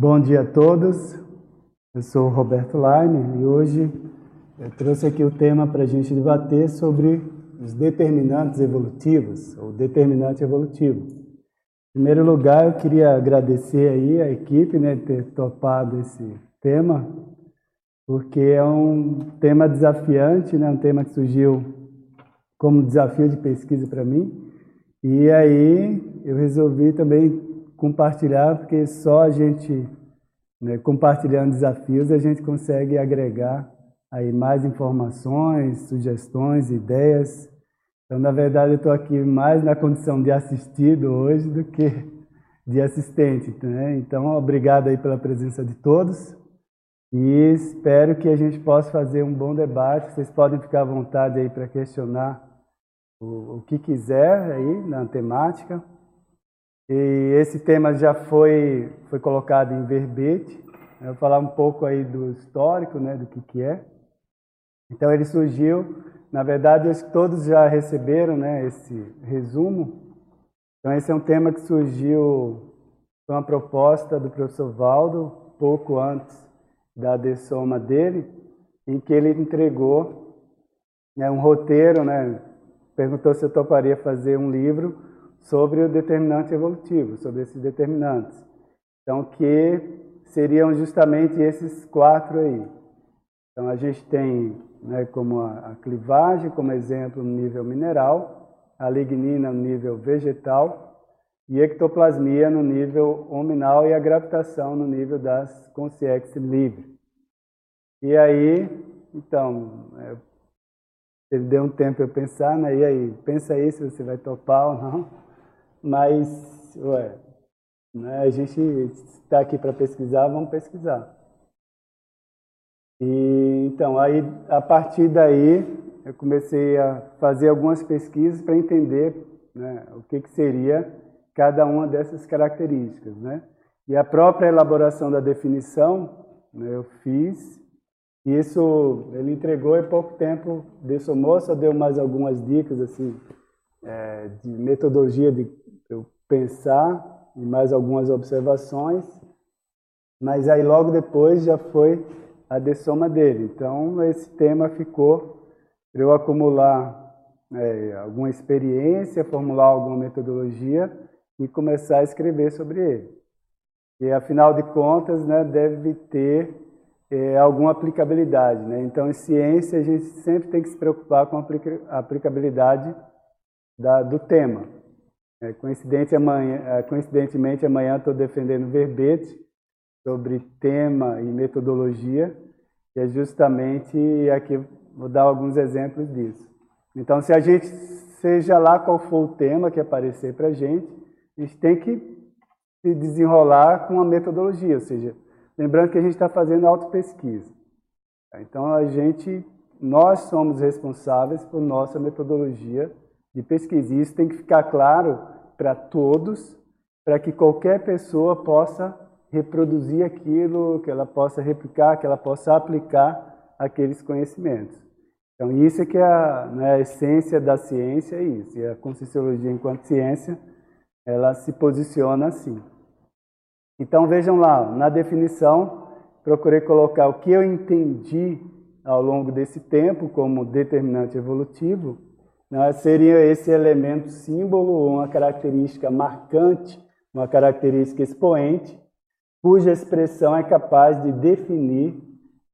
Bom dia a todos. Eu sou Roberto Laine e hoje eu trouxe aqui o tema para a gente debater sobre os determinantes evolutivos, ou determinante evolutivo. Em primeiro lugar, eu queria agradecer aí a equipe né, de ter topado esse tema, porque é um tema desafiante, né, um tema que surgiu como desafio de pesquisa para mim. E aí eu resolvi também compartilhar, porque só a gente, né, compartilhando desafios, a gente consegue agregar aí mais informações, sugestões, ideias. Então, na verdade, eu estou aqui mais na condição de assistido hoje do que de assistente. Né? Então, obrigado aí pela presença de todos e espero que a gente possa fazer um bom debate. Vocês podem ficar à vontade aí para questionar o, o que quiser aí na temática. E esse tema já foi, foi colocado em verbete. Eu vou falar um pouco aí do histórico, né, do que, que é. Então ele surgiu, na verdade, acho que todos já receberam né, esse resumo. Então esse é um tema que surgiu, foi uma proposta do professor Valdo, pouco antes da dessoma dele, em que ele entregou né, um roteiro, né, perguntou se eu toparia fazer um livro sobre o determinante evolutivo, sobre esses determinantes. Então, que seriam justamente esses quatro aí. Então, a gente tem né, como a, clivagem, como exemplo, no nível mineral, a lignina no nível vegetal, e ectoplasmia no nível hominal e a gravitação no nível das consciências livres. E aí, então, é, ele deu um tempo eu pensar, né? E aí, pensa aí se você vai topar ou não. Mas, ué, né, a gente está aqui para pesquisar, vamos pesquisar. E então, aí a partir daí eu comecei a fazer algumas pesquisas para entender né, o que, que seria cada uma dessas características, né? E a própria elaboração da definição né, eu fiz. Isso ele entregou em pouco tempo dessomou, só deu mais algumas dicas assim é, de metodologia de eu pensar e mais algumas observações, mas aí logo depois já foi a dessoma dele. Então esse tema ficou para eu acumular é, alguma experiência, formular alguma metodologia e começar a escrever sobre ele. E afinal de contas, né, deve ter é, alguma aplicabilidade. Né? Então, em ciência, a gente sempre tem que se preocupar com a aplicabilidade da, do tema. É, coincidente amanhã, é, coincidentemente, amanhã estou defendendo verbete sobre tema e metodologia, e é justamente aqui vou dar alguns exemplos disso. Então, se a gente, seja lá qual for o tema que aparecer para a gente, a gente tem que se desenrolar com a metodologia, ou seja, lembrando que a gente está fazendo autopesquisa. Então, a gente, nós somos responsáveis por nossa metodologia de pesquisa. E isso tem que ficar claro para todos, para que qualquer pessoa possa reproduzir aquilo, que ela possa replicar, que ela possa aplicar aqueles conhecimentos. Então, isso é que é a, né, a essência da ciência, é isso. E a Conscienciologia, enquanto ciência, ela se posiciona assim. Então, vejam lá, na definição, procurei colocar o que eu entendi ao longo desse tempo como determinante evolutivo, né, seria esse elemento símbolo, uma característica marcante, uma característica expoente, cuja expressão é capaz de definir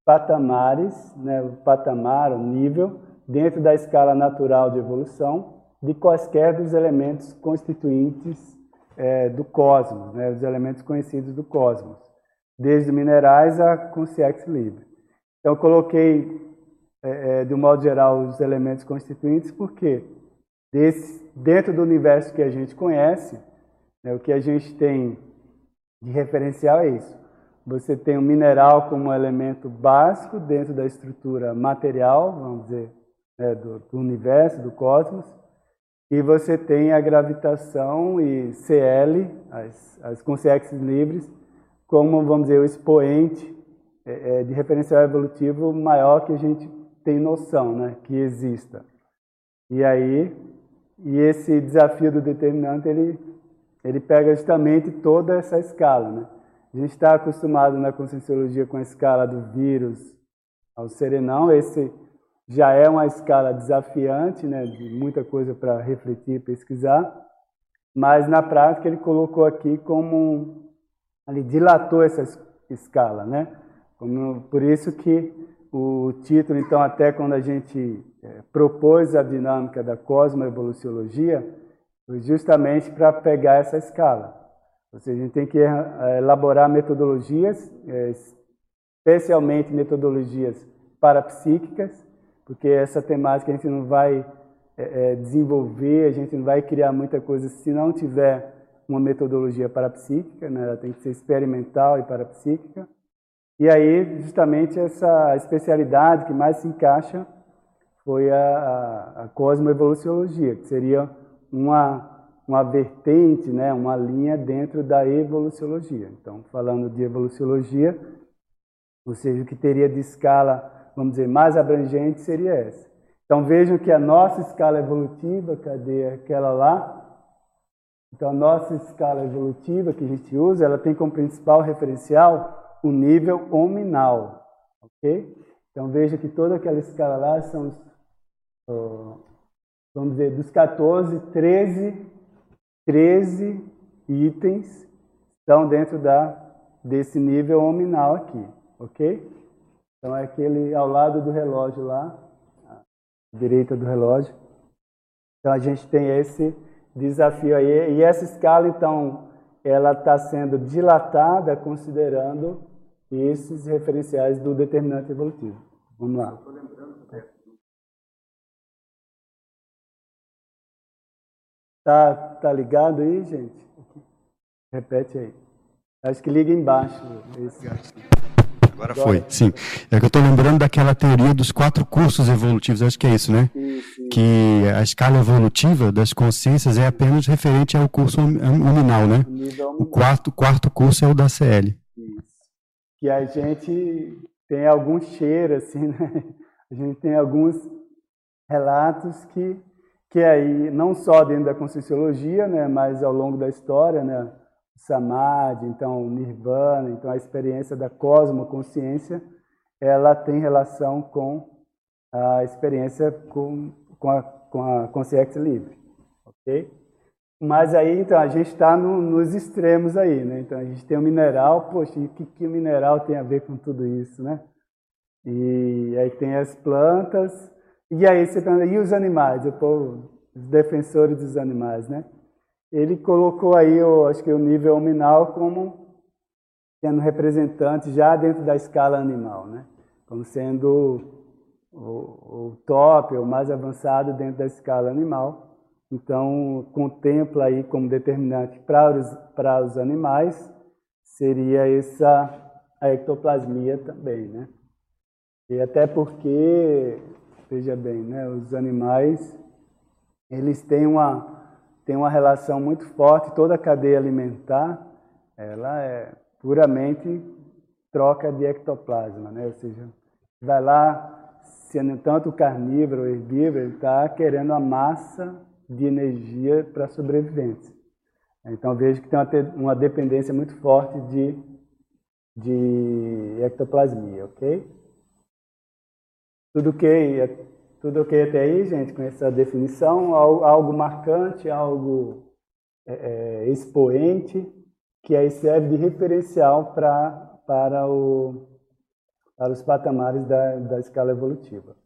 patamares, né, o patamar, o nível, dentro da escala natural de evolução de quaisquer dos elementos constituintes é, do cosmos, né, os elementos conhecidos do cosmos, desde minerais a consciência livre. Então, eu coloquei é, é, de um modo geral, os elementos constituintes, porque desse, dentro do universo que a gente conhece, né, o que a gente tem de referencial é isso. Você tem o mineral como elemento básico dentro da estrutura material, vamos dizer, né, do, do universo, do cosmos, e você tem a gravitação e CL, as, as consciências livres, como, vamos dizer, o expoente é, é, de referencial evolutivo maior que a gente tem noção né, que exista. E aí, e esse desafio do determinante, ele ele pega justamente toda essa escala. Né? A gente está acostumado na conscienciologia com a escala do vírus ao serenão, esse já é uma escala desafiante, né, de muita coisa para refletir, pesquisar, mas na prática ele colocou aqui como ele dilatou essa escala, né? Como, por isso que o título, então, até quando a gente é, propôs a dinâmica da cosmoevoluciologia, foi justamente para pegar essa escala. Ou seja, a gente tem que é, elaborar metodologias, é, especialmente metodologias parapsíquicas, porque essa temática a gente não vai é, é, desenvolver, a gente não vai criar muita coisa se não tiver uma metodologia parapsíquica, né? ela tem que ser experimental e parapsíquica. E aí, justamente, essa especialidade que mais se encaixa foi a, a, a cosmoevoluciologia, que seria uma, uma vertente, né? uma linha dentro da evoluciologia. Então, falando de evoluciologia, ou seja, o que teria de escala, vamos dizer, mais abrangente seria essa. Então vejam que a nossa escala evolutiva, cadê aquela lá? Então a nossa escala evolutiva que a gente usa, ela tem como principal referencial o nível hominal, ok? Então veja que toda aquela escala lá são os, vamos dizer, dos 14, 13, 13 itens estão dentro da, desse nível hominal aqui, ok? Então é aquele ao lado do relógio lá, direita do relógio. Então a gente tem esse desafio aí. E essa escala, então, ela está sendo dilatada considerando esses referenciais do determinante evolutivo. Vamos lá. Tá, tá ligado aí, gente? Repete aí. Acho que liga embaixo. Esse. Agora foi, sim. É que eu estou lembrando daquela teoria dos quatro cursos evolutivos, acho que é isso, né? Isso, Que a escala evolutiva das consciências é apenas referente ao curso nominal, né? O quarto, quarto curso é o da CL. Isso. Que a gente tem algum cheiro, assim, né? A gente tem alguns relatos que, que aí, não só dentro da conscienciologia, né? Mas ao longo da história, né? Samadhi, então nirvana, então a experiência da cosmoconsciência, ela tem relação com a experiência com, com, a, com a consciência livre, ok? Mas aí, então, a gente está no, nos extremos aí, né? Então, a gente tem o mineral, poxa, e o que, que o mineral tem a ver com tudo isso, né? E aí tem as plantas, e aí você pergunta, e os animais? O povo, os defensores dos animais, né? Ele colocou aí, eu acho que o nível hominal como sendo representante já dentro da escala animal, né? Como sendo o, o top, o mais avançado dentro da escala animal. Então, contempla aí como determinante para os, para os animais seria essa a ectoplasmia também, né? E até porque, veja bem, né, os animais eles têm uma tem uma relação muito forte, toda a cadeia alimentar, ela é puramente troca de ectoplasma, né? ou seja, vai lá, sendo tanto carnívoro ou herbívoro, ele está querendo a massa de energia para sobrevivência. Então vejo que tem uma, dependência muito forte de, de ectoplasmia, ok? Tudo que tudo ok até aí, gente, com essa definição? Algo marcante, algo é, é, expoente, que aí serve de referencial pra, para, o, para os patamares da, da escala evolutiva.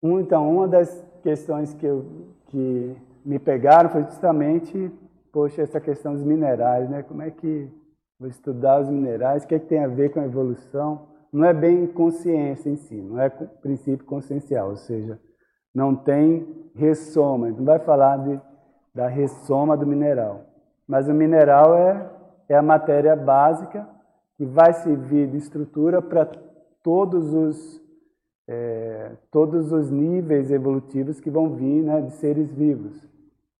Um, então, uma das questões que, eu, que me pegaram foi justamente, poxa, essa questão dos minerais, né? Como é que vou estudar os minerais, o que, é que tem a ver com a evolução? Não é bem consciência em si, não é princípio consciencial, ou seja, não tem ressoma, não vai falar de, da ressoma do mineral. Mas o mineral é, é a matéria básica que vai servir de estrutura para todos os, é, todos os níveis evolutivos que vão vir né, de seres vivos.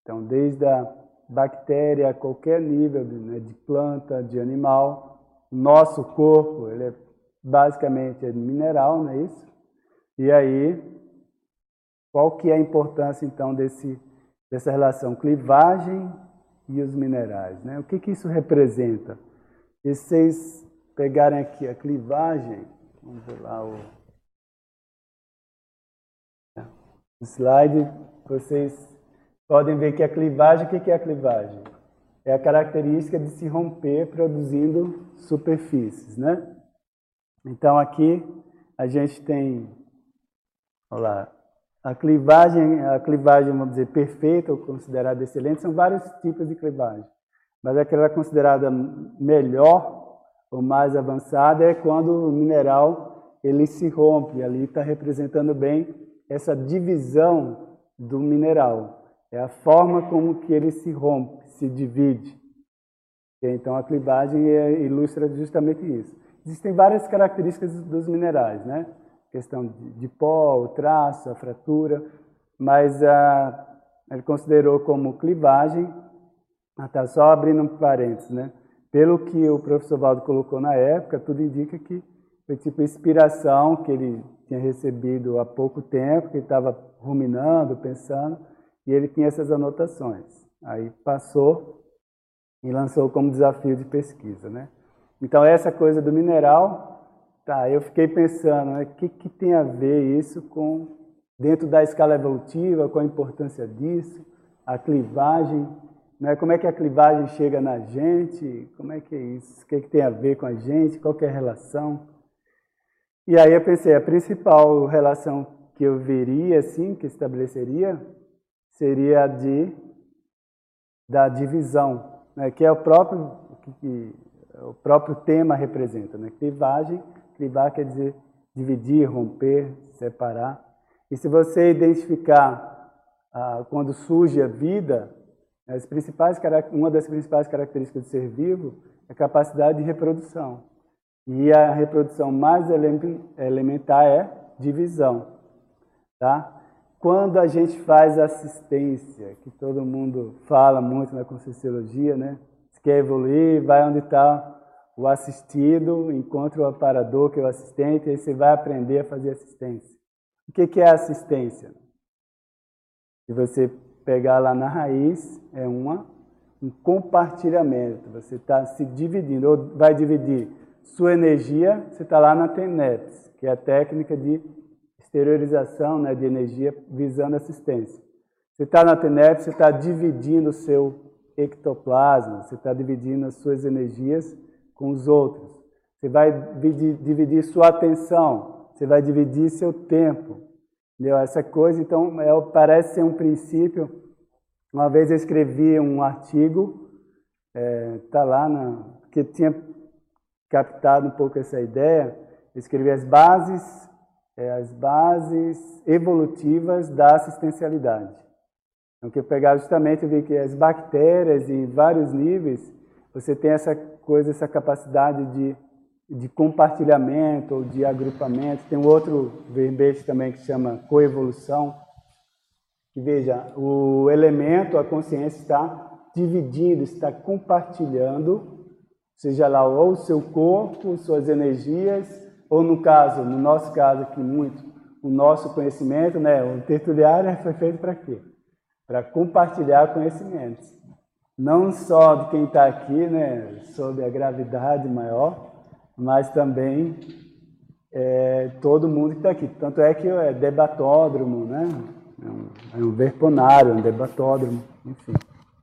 Então, desde a bactéria a qualquer nível de, né, de planta, de animal, nosso corpo ele é basicamente é mineral, não é isso? E aí, qual que é a importância então desse, dessa relação clivagem e os minerais. Né? O que, que isso representa? E se vocês pegarem aqui a clivagem, vamos ver lá o, slide, vocês podem ver que a clivagem, o que, que é a clivagem? É a característica de se romper produzindo superfícies, né? Então aqui a gente tem, olha lá, a clivagem, a clivagem, vamos dizer, perfeita ou considerada excelente, são vários tipos de clivagem. Mas aquela considerada melhor ou mais avançada é quando o mineral ele se rompe. Ali está representando bem essa divisão do mineral. É a forma como que ele se rompe, se divide. Então a clivagem é, ilustra justamente isso. Existem várias características dos minerais, né? questão de, pó, o traço, a fratura, mas ah, ele considerou como clivagem, está só abrindo um parênteses, né? Pelo que o professor Valdo colocou na época, tudo indica que foi tipo inspiração que ele tinha recebido há pouco tempo, que ele estava ruminando, pensando, e ele tinha essas anotações. Aí passou e lançou como desafio de pesquisa, né? Então essa coisa do mineral Tá, eu fiquei pensando, o né, que, que tem a ver isso com, dentro da escala evolutiva, com a importância disso, a clivagem, né, como é que a clivagem chega na gente, como é que é isso, o que, que tem a ver com a gente, qual é a relação. E aí eu pensei, a principal relação que eu veria, assim, que estabeleceria, seria a de, da divisão, né, que é o próprio, que o próprio tema representa, né, clivagem Clivar quer dizer dividir, romper, separar. E se você identificar ah, quando surge a vida, as principais, uma das principais características do ser vivo é a capacidade de reprodução. E a reprodução mais elementar é divisão. Tá? Quando a gente faz assistência, que todo mundo fala muito na Conscienciologia, né? Quer evoluir, vai onde está o assistido encontra o aparador, que é o assistente, e você vai aprender a fazer assistência. O que é assistência? Se você pegar lá na raiz, é uma, um compartilhamento. Você está se dividindo, ou vai dividir sua energia, você está lá na TENEPS, que é a técnica de exteriorização né, de energia visando assistência. Você está na TENEPS, você está dividindo o seu ectoplasma, você está dividindo as suas energias com os outros. Você vai dividir sua atenção, você vai dividir seu tempo. Entendeu? Essa coisa, então, é, parece ser um princípio. Uma vez eu escrevi um artigo, está é, lá, na, que tinha captado um pouco essa ideia. Eu escrevi as bases, é, as bases evolutivas da assistencialidade. Então, que eu pegava justamente, eu vi que as bactérias em vários níveis, você tem essa coisa, essa capacidade de, de compartilhamento ou de agrupamento. Tem um outro verbete também que chama coevolução. Que veja, o elemento, a consciência está dividindo, está compartilhando, seja lá ou o seu corpo, suas energias, ou no caso, no nosso caso aqui muito, o nosso conhecimento, né? O tertuliário foi feito para quê? Para compartilhar conhecimentos não só de quem está aqui, né, sob a gravidade maior, mas também é, todo mundo que está aqui. Tanto é que é debatódromo, né? É um, é um verponário, um debatódromo, enfim.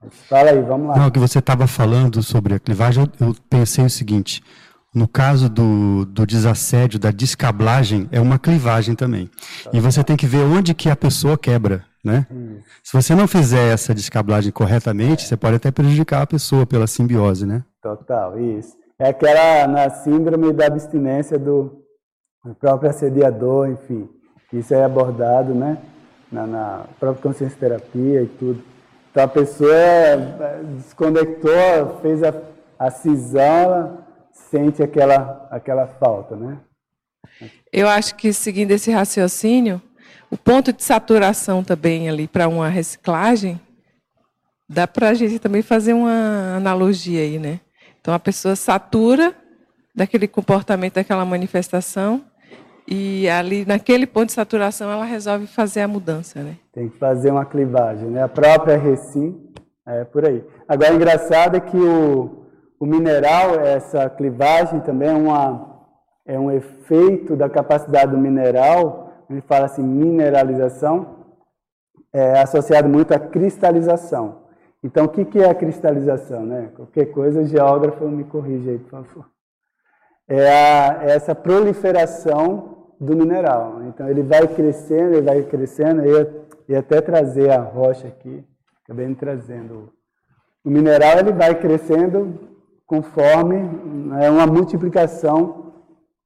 Fala aí, vamos lá. Não, que você estava falando sobre a clivagem, eu pensei o seguinte: no caso do, do desassédio, da descablagem, é uma clivagem também. E você tem que ver onde que a pessoa quebra. Né? Se você não fizer essa descablagem corretamente, você pode até prejudicar a pessoa pela simbiose, né? Total, isso. É aquela na síndrome da abstinência do, próprio assediador, enfim. Isso é abordado, né? Na, na própria consciência terapia e tudo. Então a pessoa é, desconectou, fez a, a cisão, ela sente aquela, aquela falta, né? Eu acho que seguindo esse raciocínio, o ponto de saturação também ali para uma reciclagem, dá para a gente também fazer uma analogia aí, né? Então a pessoa satura daquele comportamento, daquela manifestação, e ali naquele ponto de saturação ela resolve fazer a mudança, né? Tem que fazer uma clivagem, né? A própria Recim, É por aí. Agora, engraçado é que o, o mineral, essa clivagem também é, uma, é um efeito da capacidade do mineral, ele fala assim, mineralização, é associado muito à cristalização. Então, o que, que é a cristalização? Né? Qualquer coisa, o geógrafo me corrija aí, por favor. É, a, é essa proliferação do mineral. Então, ele vai crescendo, ele vai crescendo, e até trazer a rocha aqui, acabei me trazendo. O mineral ele vai crescendo conforme é uma multiplicação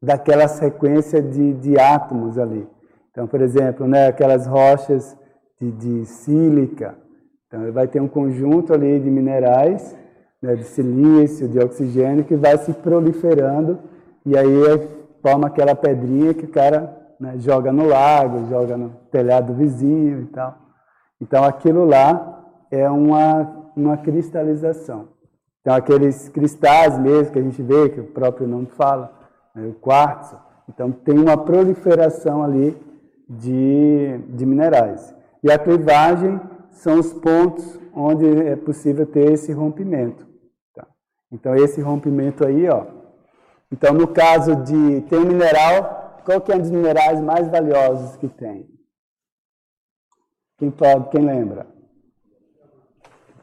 daquela sequência de, de átomos ali. Então, por exemplo, né, aquelas rochas de, de sílica, então ele vai ter um conjunto ali de minerais, né, de silício, de oxigênio, que vai se proliferando e aí forma aquela pedrinha que o cara né, joga no lago, joga no telhado do vizinho e tal. Então aquilo lá é uma, uma cristalização. Então aqueles cristais mesmo que a gente vê, que o próprio nome fala, né, o quartzo, então tem uma proliferação ali de, de minerais. E a clivagem são os pontos onde é possível ter esse rompimento. Tá? Então esse rompimento aí, ó. Então no caso de tem um mineral, qual que é um dos minerais mais valiosos que tem? Quem pode, quem lembra?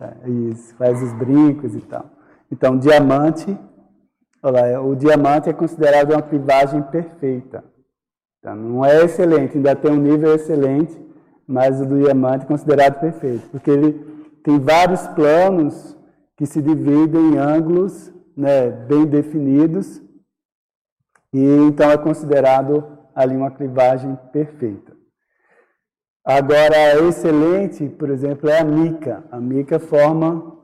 É, isso, faz os brincos e tal. Então diamante, olha, o diamante é considerado uma clivagem perfeita. Então, não é excelente, ainda tem um nível excelente, mas o do diamante é considerado perfeito, porque ele tem vários planos que se dividem em ângulos né, bem definidos, e então é considerado ali uma clivagem perfeita. Agora, excelente, por exemplo, é a mica. A mica forma,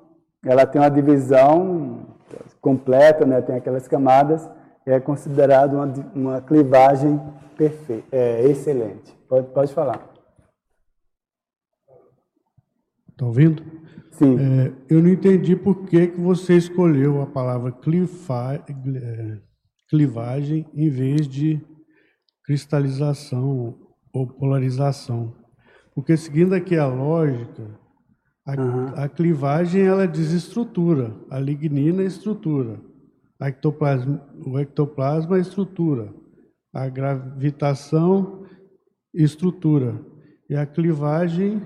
ela tem uma divisão completa, né, tem aquelas camadas, é considerado uma, uma clivagem perfeita, é, excelente. Pode, pode falar. Está ouvindo? Sim. É, eu não entendi por que, que você escolheu a palavra é, clivagem em vez de cristalização ou polarização. Porque seguindo aqui a lógica, a, uhum. a clivagem ela desestrutura, a lignina é estrutura, a ectoplasma, o ectoplasma é estrutura, a gravitação estrutura e a clivagem,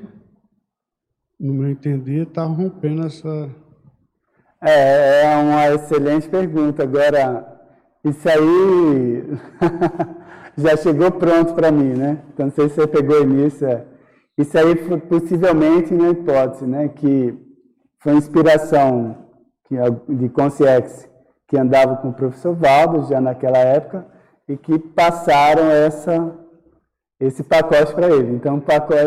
no meu entender, está rompendo essa. É, é uma excelente pergunta. Agora, isso aí já chegou pronto para mim, né? Então, não sei se você pegou início. É. Isso aí foi possivelmente uma hipótese, né? Que foi inspiração de Concierge, que andava com o professor Valdo já naquela época, e que passaram essa, esse pacote para ele. Então,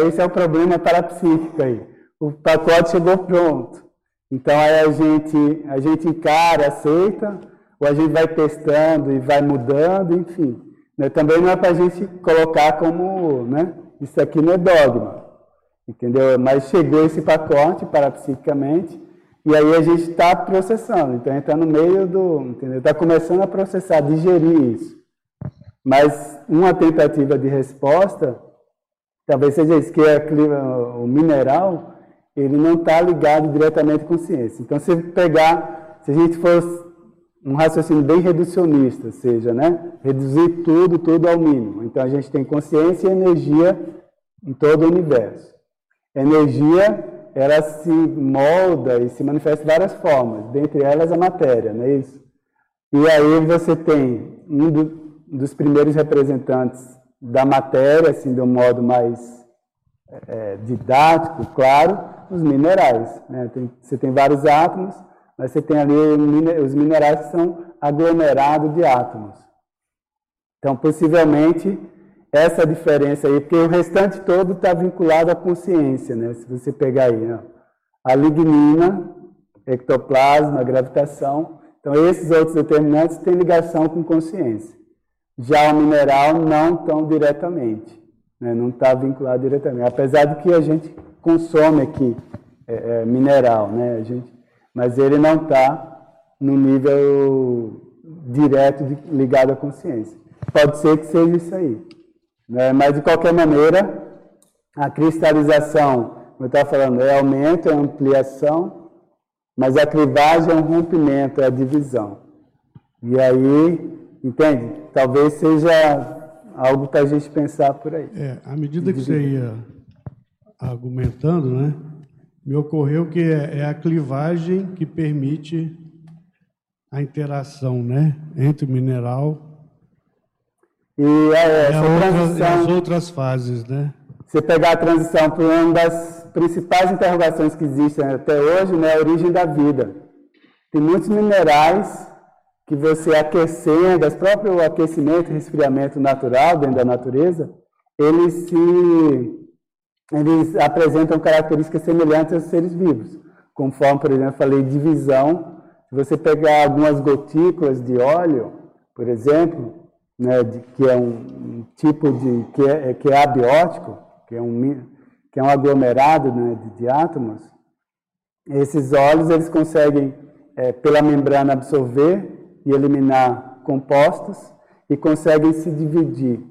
esse é o problema parapsíquico aí. O pacote chegou pronto. Então, aí a gente, a gente encara, aceita, ou a gente vai testando e vai mudando, enfim. Né? Também não é para a gente colocar como, né? Isso aqui não é dogma, entendeu? Mas chegou esse pacote parapsiquicamente e aí a gente está processando. Então, está no meio do? Está começando a processar, digerir isso. Mas uma tentativa de resposta, talvez seja isso, que é o mineral, ele não está ligado diretamente com ciência. Então, se pegar, se a gente fosse um raciocínio bem reducionista, seja, né, reduzir tudo, tudo ao mínimo. Então, a gente tem consciência e energia em todo o universo. energia, ela se molda e se manifesta de várias formas, dentre elas a matéria, não é isso? E aí você tem um do, dos primeiros representantes da matéria, assim, de um modo mais é, didático, claro, os minerais. Né? Tem, você tem vários átomos, mas você tem ali os minerais que são aglomerados de átomos. Então, possivelmente, essa diferença aí, porque o restante todo está vinculado à consciência, né? Se você pegar aí, né? a lignina, ectoplasma, gravitação. Então, esses outros determinantes têm ligação com consciência. Já o mineral não tão diretamente, né? não está vinculado diretamente. Apesar de que a gente consome aqui é, é, mineral, né? a gente, mas ele não está no nível direto de, ligado à consciência. Pode ser que seja isso aí. Né? Mas, de qualquer maneira, a cristalização como eu estava falando, é aumento, é ampliação, mas a clivagem é um rompimento, é a divisão. E aí, entende? Talvez seja algo para a gente pensar por aí. É, à medida que você ia argumentando, né, me ocorreu que é, é a clivagem que permite a interação, né, entre o mineral e, é, essa e, transição, as outras fases, né? Você pegar a transição para uma das principais interrogações que existem até hoje, né, a origem da vida. Tem muitos minerais que você aquecendo, o próprio aquecimento e resfriamento natural dentro da natureza, eles se eles apresentam características semelhantes aos seres vivos. Conforme, por exemplo, falei divisão, se você pegar algumas gotículas de óleo, por exemplo, né, de, que é um, tipo de que é, que é abiótico, que é um que é um aglomerado né, de, de átomos, esses óleos eles conseguem é, pela membrana absorver e eliminar compostos e conseguem se dividir.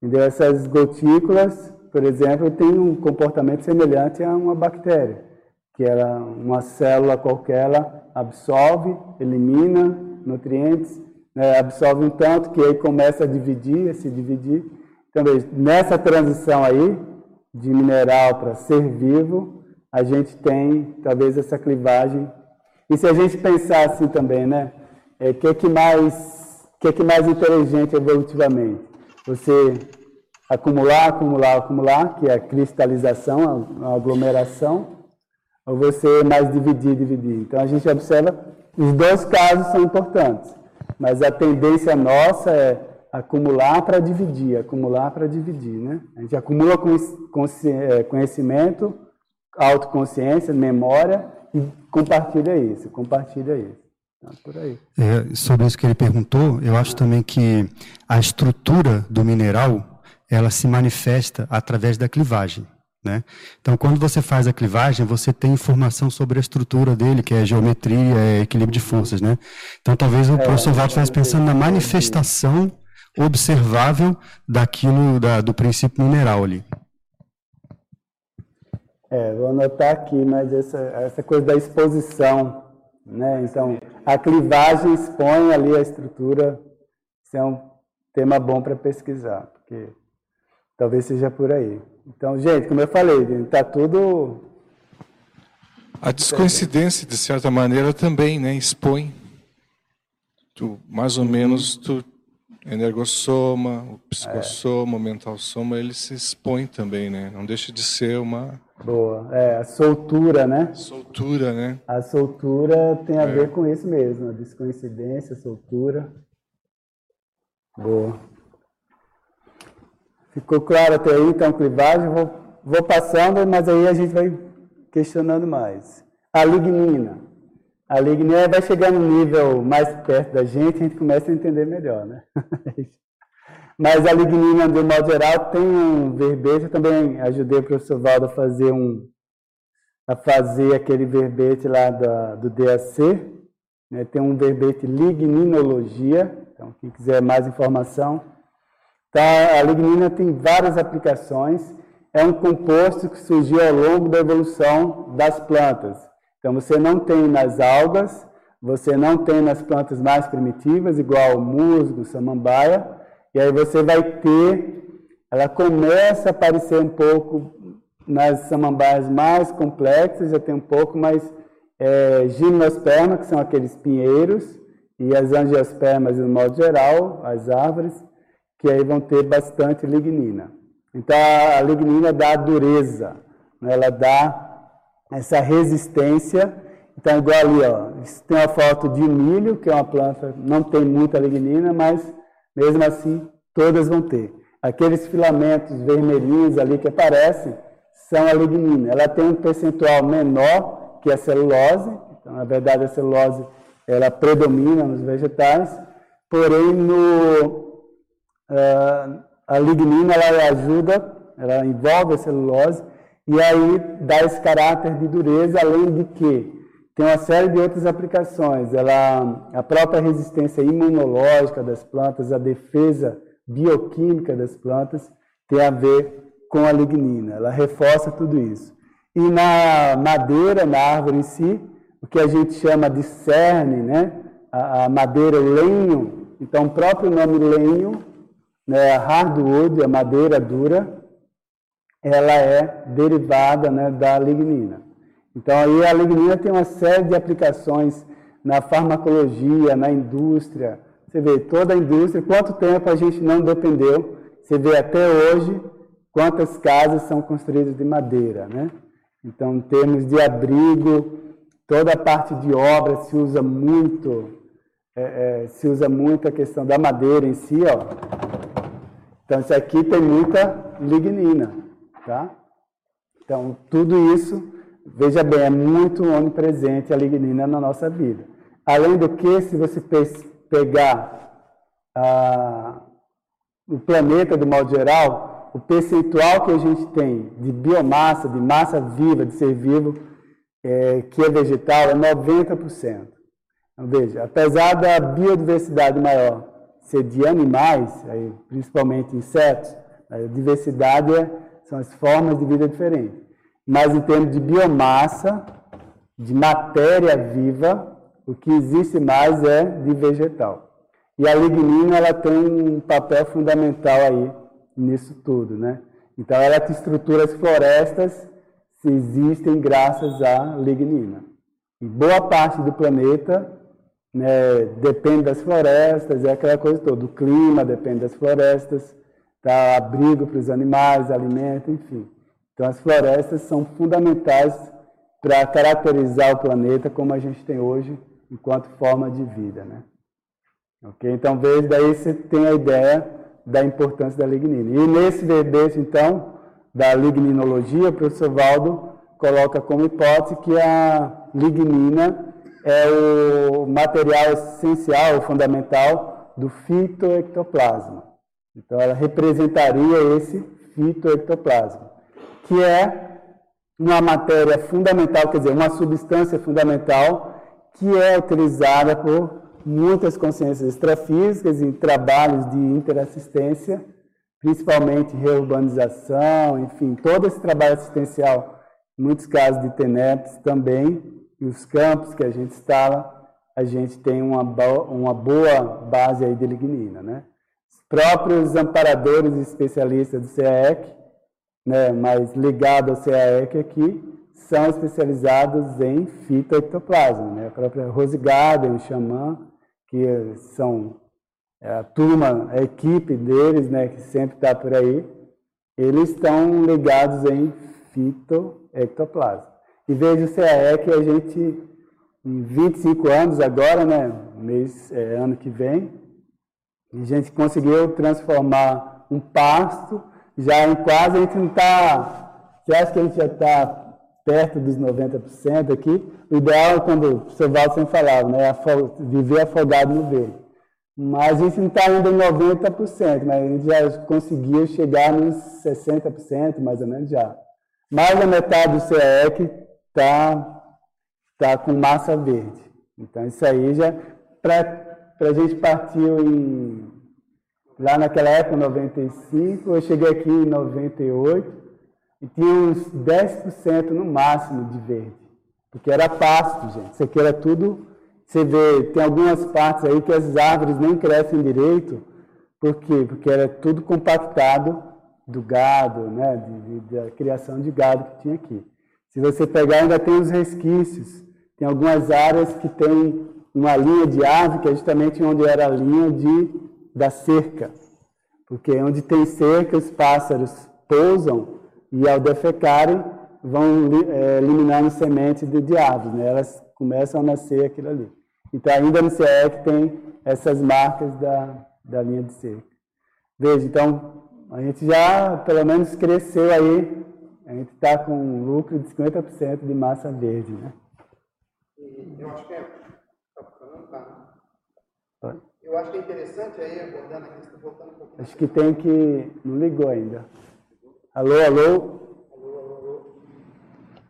Entendeu? Essas gotículas, por exemplo, têm um comportamento semelhante a uma bactéria, que ela, uma célula qualquer ela absorve, elimina nutrientes, né, absorve um tanto que aí começa a dividir, a se dividir. Então, nessa transição aí, de mineral para ser vivo, a gente tem talvez essa clivagem. E se a gente pensar assim também, né? O é, que, é que, mais, que é que mais inteligente evolutivamente? Você acumular, acumular, acumular, que é a cristalização, a aglomeração, ou você mais dividir, dividir? Então a gente observa, os dois casos são importantes, mas a tendência nossa é acumular para dividir, acumular para dividir, né? A gente acumula é, conhecimento, autoconsciência, memória e compartilha isso, compartilha isso. Tá. É, sobre isso que ele perguntou, eu acho também que a estrutura do mineral ela se manifesta através da clivagem. Né? Então, quando você faz a clivagem, você tem informação sobre a estrutura dele, que é geometria, é equilíbrio de forças. Né? Então, talvez o é, professor Walter estivesse pensando na manifestação observável daquilo, da, do princípio mineral ali. É, vou anotar aqui, mas essa, essa coisa da exposição né? Então, a clivagem expõe ali a estrutura. Isso é um tema bom para pesquisar, porque talvez seja por aí. Então, gente, como eu falei, está tudo. A descoincidência, de certa maneira, também né, expõe. Tu, mais ou menos, tu, energossoma, o psicossoma, é. o mental soma, ele se expõe também, né? Não deixa de ser uma Boa. É, a soltura, né? Soltura, né? A soltura tem a é. ver com isso mesmo, a descoincidência, a soltura. Boa. Ficou claro até aí, então, clivagem. Vou, vou passando, mas aí a gente vai questionando mais. A lignina. A lignina vai chegar no nível mais perto da gente, a gente começa a entender melhor, né? Mas a lignina, de modo geral, tem um verbete. Eu também ajudei o professor Valdo a fazer, um, a fazer aquele verbete lá da, do DAC. Né? Tem um verbete ligninologia. Então, quem quiser mais informação. Tá, a lignina tem várias aplicações. É um composto que surgiu ao longo da evolução das plantas. Então, você não tem nas algas, você não tem nas plantas mais primitivas, igual musgo, samambaia, e aí você vai ter, ela começa a aparecer um pouco nas samambaias mais complexas, já tem um pouco mais é, gimnosperma, que são aqueles pinheiros, e as angiospermas, no modo geral, as árvores, que aí vão ter bastante lignina. Então, a lignina dá dureza, né? ela dá essa resistência. Então, igual ali, ó, tem a foto de milho, que é uma planta, não tem muita lignina, mas mesmo assim, todas vão ter. Aqueles filamentos vermelhinhos ali que aparecem são a lignina. Ela tem um percentual menor que a celulose. Então, na verdade, a celulose ela predomina nos vegetais. Porém, no, a lignina ela ajuda, ela envolve a celulose e aí dá esse caráter de dureza, além de que tem uma série de outras aplicações. Ela, a própria resistência imunológica das plantas, a defesa bioquímica das plantas tem a ver com a lignina. Ela reforça tudo isso. E na madeira, na árvore em si, o que a gente chama de cerne, né? a, a madeira, lenho, então o próprio nome lenho, né? hardwood, a madeira dura, ela é derivada né, da lignina. Então aí a lignina tem uma série de aplicações na farmacologia, na indústria. Você vê toda a indústria, quanto tempo a gente não dependeu. Você vê até hoje quantas casas são construídas de madeira, né? Então, em termos de abrigo, toda a parte de obra se usa muito, é, é, se usa muito a questão da madeira em si, ó. Então, isso aqui tem muita lignina, tá? Então, tudo isso, veja bem, é muito onipresente a lignina na nossa vida. Além do que, se você pegar ah, o planeta do modo geral, o percentual que a gente tem de biomassa, de massa viva, de ser vivo, é, que é vegetal, é 90%. Então, veja, apesar da biodiversidade maior ser de animais, principalmente insetos, a diversidade é, são as formas de vida diferentes. Mas em termos de biomassa, de matéria viva, o que existe mais é de vegetal. E a lignina ela tem um papel fundamental aí nisso tudo, né? Então ela te estrutura as florestas se existem graças à lignina. E boa parte do planeta né, depende das florestas, é aquela coisa toda. O clima depende das florestas, dá abrigo para os animais, alimento, enfim. Então as florestas são fundamentais para caracterizar o planeta como a gente tem hoje enquanto forma de vida, né? Ok? Então, veja, daí você tem a ideia da importância da lignina. E nesse verbete, então, da ligninologia, o professor Valdo coloca como hipótese que a lignina é o material essencial, fundamental do fitoectoplasma. Então, ela representaria esse fitoectoplasma, que é uma matéria fundamental, quer dizer, uma substância fundamental que é utilizada por muitas consciências extrafísicas em trabalhos de interassistência, principalmente reurbanização, enfim, todo esse trabalho assistencial, muitos casos de TENEPS também, e os campos que a gente instala, a gente tem uma, boa, uma boa base aí de lignina, né? Os próprios amparadores especialistas do CAEC, né, mas ligado ao CAEC aqui, são especializados em fitoectoplasma, né? A própria Rose Garden, o Xamã, que são é, a turma, a equipe deles, né, que sempre está por aí, eles estão ligados em fitoectoplasma. E veja o CAE que a gente, em 25 anos agora, né, mês, é, ano que vem, a gente conseguiu transformar um pasto já em quase, a gente não está, você acha que a gente já está perto dos 90% aqui. O ideal é quando o professor Valdo sempre falava, né, viver afogado no verde. Mas a gente não está ainda em 90%, mas a gente já conseguiu chegar nos 60%, mais ou menos já. Mais da metade do CEEC está tá com massa verde. Então isso aí já, para a gente partiu em, lá naquela época, 95, eu cheguei aqui em 98, e tinha uns 10% no máximo de verde, porque era pasto, gente. Isso aqui era tudo. Você vê, tem algumas partes aí que as árvores nem crescem direito, por quê? Porque era tudo compactado do gado, né, de, de, da criação de gado que tinha aqui. Se você pegar, ainda tem os resquícios. Tem algumas áreas que tem uma linha de árvore, que é justamente onde era a linha de, da cerca. Porque onde tem cerca, os pássaros pousam e ao defecarem vão é, eliminando sementes de, de árvores, né? elas começam a nascer aquilo ali. Então ainda no CEEC tem essas marcas da, da linha de cerca. Veja, então a gente já pelo menos cresceu aí, a gente está com um lucro de 50% de massa verde. Né? eu acho que é. Tá eu acho que é interessante aí, abordando aqui, está voltando um pouquinho. Acho que tem que. Não ligou ainda. Alô, alô?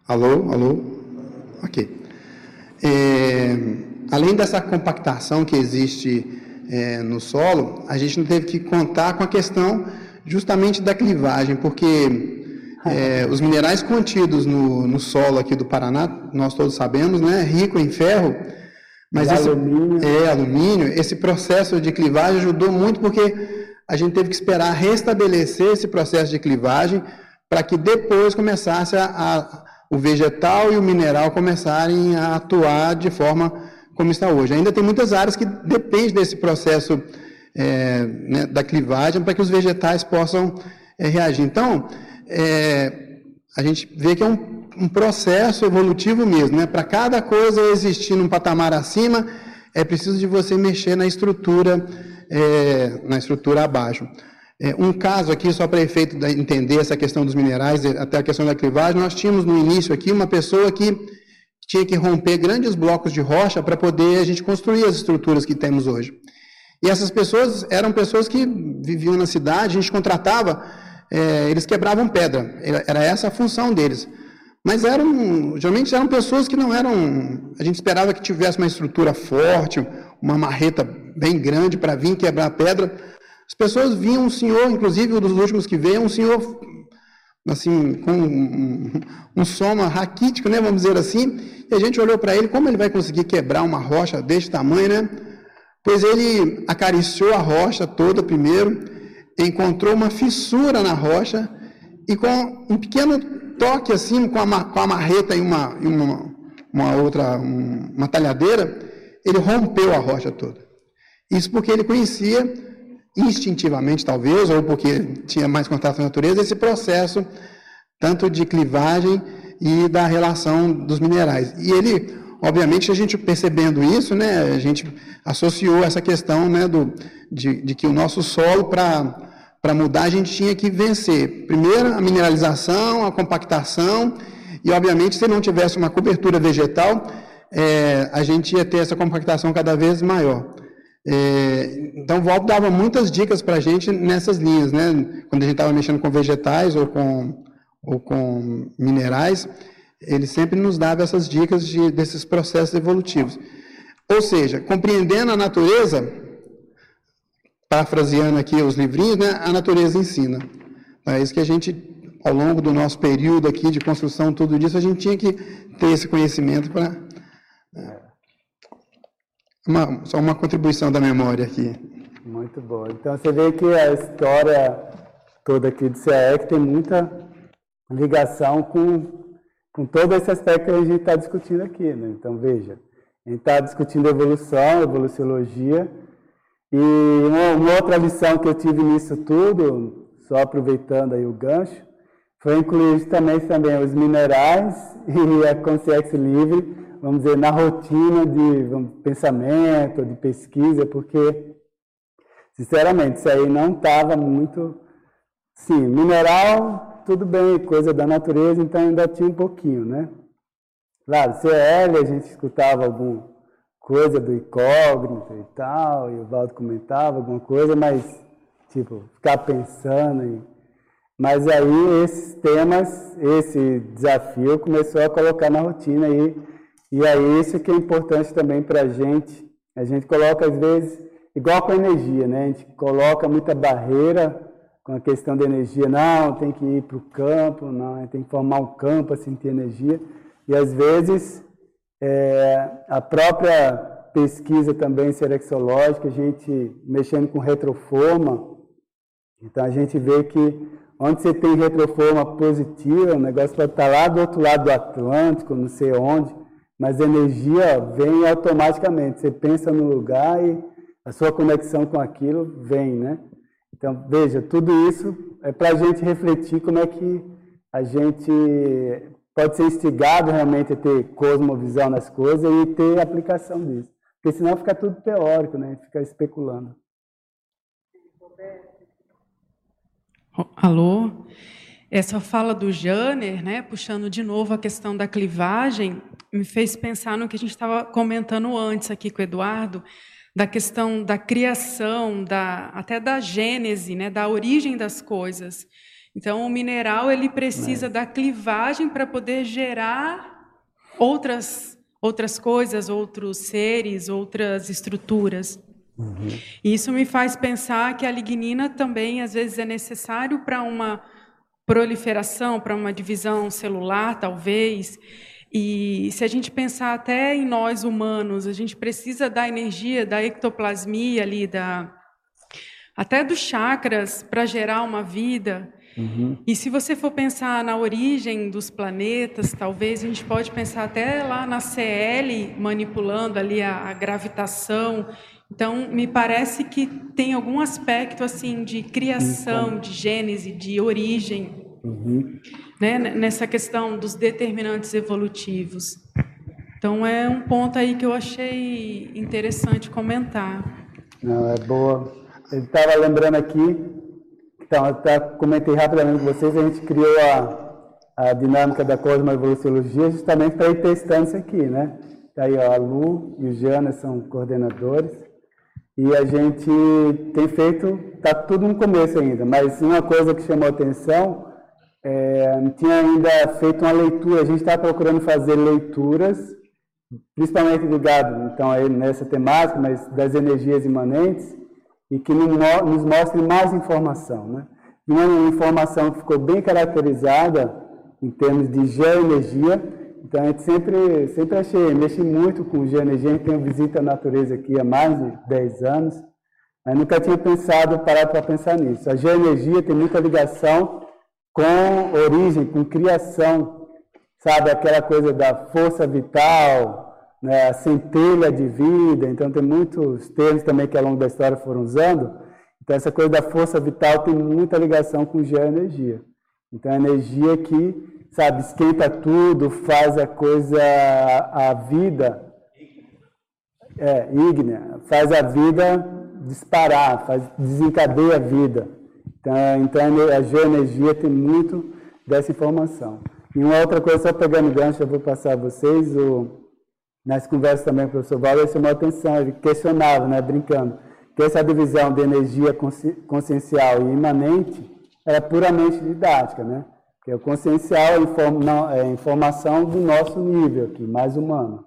Alô, alô? Ok. É, além dessa compactação que existe é, no solo, a gente não teve que contar com a questão justamente da clivagem, porque É, os minerais contidos no, no, solo aqui do Paraná, nós todos sabemos, né, rico em ferro, mas esse, alumínio. É, alumínio, esse processo de clivagem ajudou muito porque a gente teve que esperar restabelecer esse processo de clivagem para que depois começasse a, a, o vegetal e o mineral começarem a atuar de forma como está hoje. Ainda tem muitas áreas que dependem desse processo é, né, da clivagem para que os vegetais possam é, reagir. Então, é, a gente vê que é um, um processo evolutivo mesmo. Né? Para cada coisa existir num patamar acima, é preciso de você mexer na estrutura, é, na estrutura abaixo. É, um caso aqui, só para efeito de entender essa questão dos minerais, até a questão da clivagem, nós tínhamos no início aqui uma pessoa que tinha que romper grandes blocos de rocha para poder a gente construir as estruturas que temos hoje. E essas pessoas eram pessoas que viviam na cidade, a gente contratava, é, eles quebravam pedra, era essa a função deles. Mas eram, geralmente eram pessoas que não eram, a gente esperava que tivesse uma estrutura forte, uma marreta bem grande para vir quebrar pedra. As pessoas viam um senhor, inclusive um dos últimos que veio, um senhor assim, com um, um soma raquítico, né, vamos dizer assim, e a gente olhou para ele, como ele vai conseguir quebrar uma rocha deste tamanho, né? Pois ele acariciou a rocha toda primeiro, encontrou uma fissura na rocha e com um pequeno toque assim, com a, com a marreta e uma, e uma, uma outra, um, uma talhadeira, ele rompeu a rocha toda. Isso porque ele conhecia instintivamente, talvez, ou porque tinha mais contato com a natureza, esse processo tanto de clivagem e da relação dos minerais. E ele Obviamente, a gente percebendo isso, né, a gente associou essa questão né, do, de, de que o nosso solo, para mudar, a gente tinha que vencer. Primeiro, a mineralização, a compactação, e, obviamente, se não tivesse uma cobertura vegetal, é, a gente ia ter essa compactação cada vez maior. É, então, o Waldo dava muitas dicas para a gente nessas linhas, né? Quando a gente estava mexendo com vegetais ou com, ou com minerais, ele sempre nos dava essas dicas de, desses processos evolutivos. Ou seja, compreendendo a natureza, parafraseando aqui os livrinhos, né, a natureza ensina. É isso que a gente, ao longo do nosso período aqui de construção, tudo isso, a gente tinha que ter esse conhecimento para. É, uma, só uma contribuição da memória aqui. Muito bom. Então você vê que a história toda aqui do CAEC tem muita ligação com com todo esse aspecto que a gente está discutindo aqui. Né? Então, veja, a gente está discutindo evolução, evoluciologia, e uma, uma, outra lição que eu tive nisso tudo, só aproveitando aí o gancho, foi incluir justamente também os minerais e a consciência livre, vamos dizer, na rotina de pensamento, de pesquisa, porque, sinceramente, isso aí não estava muito... Sim, mineral tudo bem, coisa da natureza, então ainda tinha um pouquinho, né? Claro, CL a gente escutava alguma coisa do incógnito e tal, e o Valdo comentava alguma coisa, mas, tipo, ficar pensando. E... Mas aí esses temas, esse desafio começou a colocar na rotina aí, e aí isso que é importante também para a gente. A gente coloca, às vezes, igual com a energia, né? A gente coloca muita barreira com a questão da energia, não, tem que ir para o campo, não, tem que formar um campo assim ter energia. E às vezes é, a própria pesquisa também serexológica, a gente mexendo com retroforma, então a gente vê que onde você tem retroforma positiva, o negócio pode estar lá do outro lado do Atlântico, não sei onde, mas a energia vem automaticamente. Você pensa no lugar e a sua conexão com aquilo vem, né? Então, veja, tudo isso é para a gente refletir como é que a gente pode ser instigado realmente a ter cosmovisão nas coisas e ter aplicação disso. Porque senão fica tudo teórico, né? Fica especulando. Alô? Essa fala do Janer, né, puxando de novo a questão da clivagem, me fez pensar no que a gente estava comentando antes aqui com o Eduardo, da questão da criação, da, até da gênese, né, da origem das coisas. Então, o mineral ele precisa da clivagem para poder gerar outras outras coisas, outros seres, outras estruturas. Uhum. Isso me faz pensar que a lignina também às vezes é necessário para uma proliferação, para uma divisão celular, talvez. E se a gente pensar até em nós humanos, a gente precisa da energia, da ectoplasmia ali, da, até dos chakras para gerar uma vida. Uhum. E se você for pensar na origem dos planetas, talvez a gente pode pensar até lá na CL manipulando ali a, a gravitação. Então, me parece que tem algum aspecto assim de criação, de gênese, de origem, uhum. né, nessa questão dos determinantes evolutivos. Então, é um ponto aí que eu achei interessante comentar. Não, é boa. Eu estava lembrando aqui então, até comentei rapidamente com vocês, a gente criou a, a dinâmica da cosmoevoluciologia justamente para ir testando isso aqui, né? Tá aí, ó, a Lu e o Jana são coordenadores. E a gente tem feito, está tudo no começo ainda, mas uma coisa que chamou atenção, é, tinha ainda feito uma leitura, a gente está procurando fazer leituras, principalmente ligado então, aí nessa temática, mas das energias imanentes, e que nos mostre mais informação. Né? Uma informação que ficou bem caracterizada em termos de geoenergia, então a gente sempre, sempre achei, mexi muito com geoenergia, a gente tem visita à natureza aqui há mais de 10 anos, mas nunca tinha pensado, parado para pensar nisso. A geoenergia tem muita ligação com origem, com criação, sabe, aquela coisa da força vital, né, a centelha de vida, então tem muitos termos também que ao longo da história foram usando. Então essa coisa da força vital tem muita ligação com geoenergia. Então a energia que, sabe, esquenta tudo, faz a coisa, a vida, é, ígnea, faz a vida disparar, faz, desencadeia a vida. Então, então a geoenergia tem muito dessa informação. E uma outra coisa, só pegando gancho, eu vou passar a vocês, o, nas conversas também o professor Valdo, chamou a atenção, ele questionava, né, brincando, que essa divisão de energia consciencial e imanente era puramente didática, né? Porque o consciencial é, inform, não, é informação do nosso nível aqui, mais humano.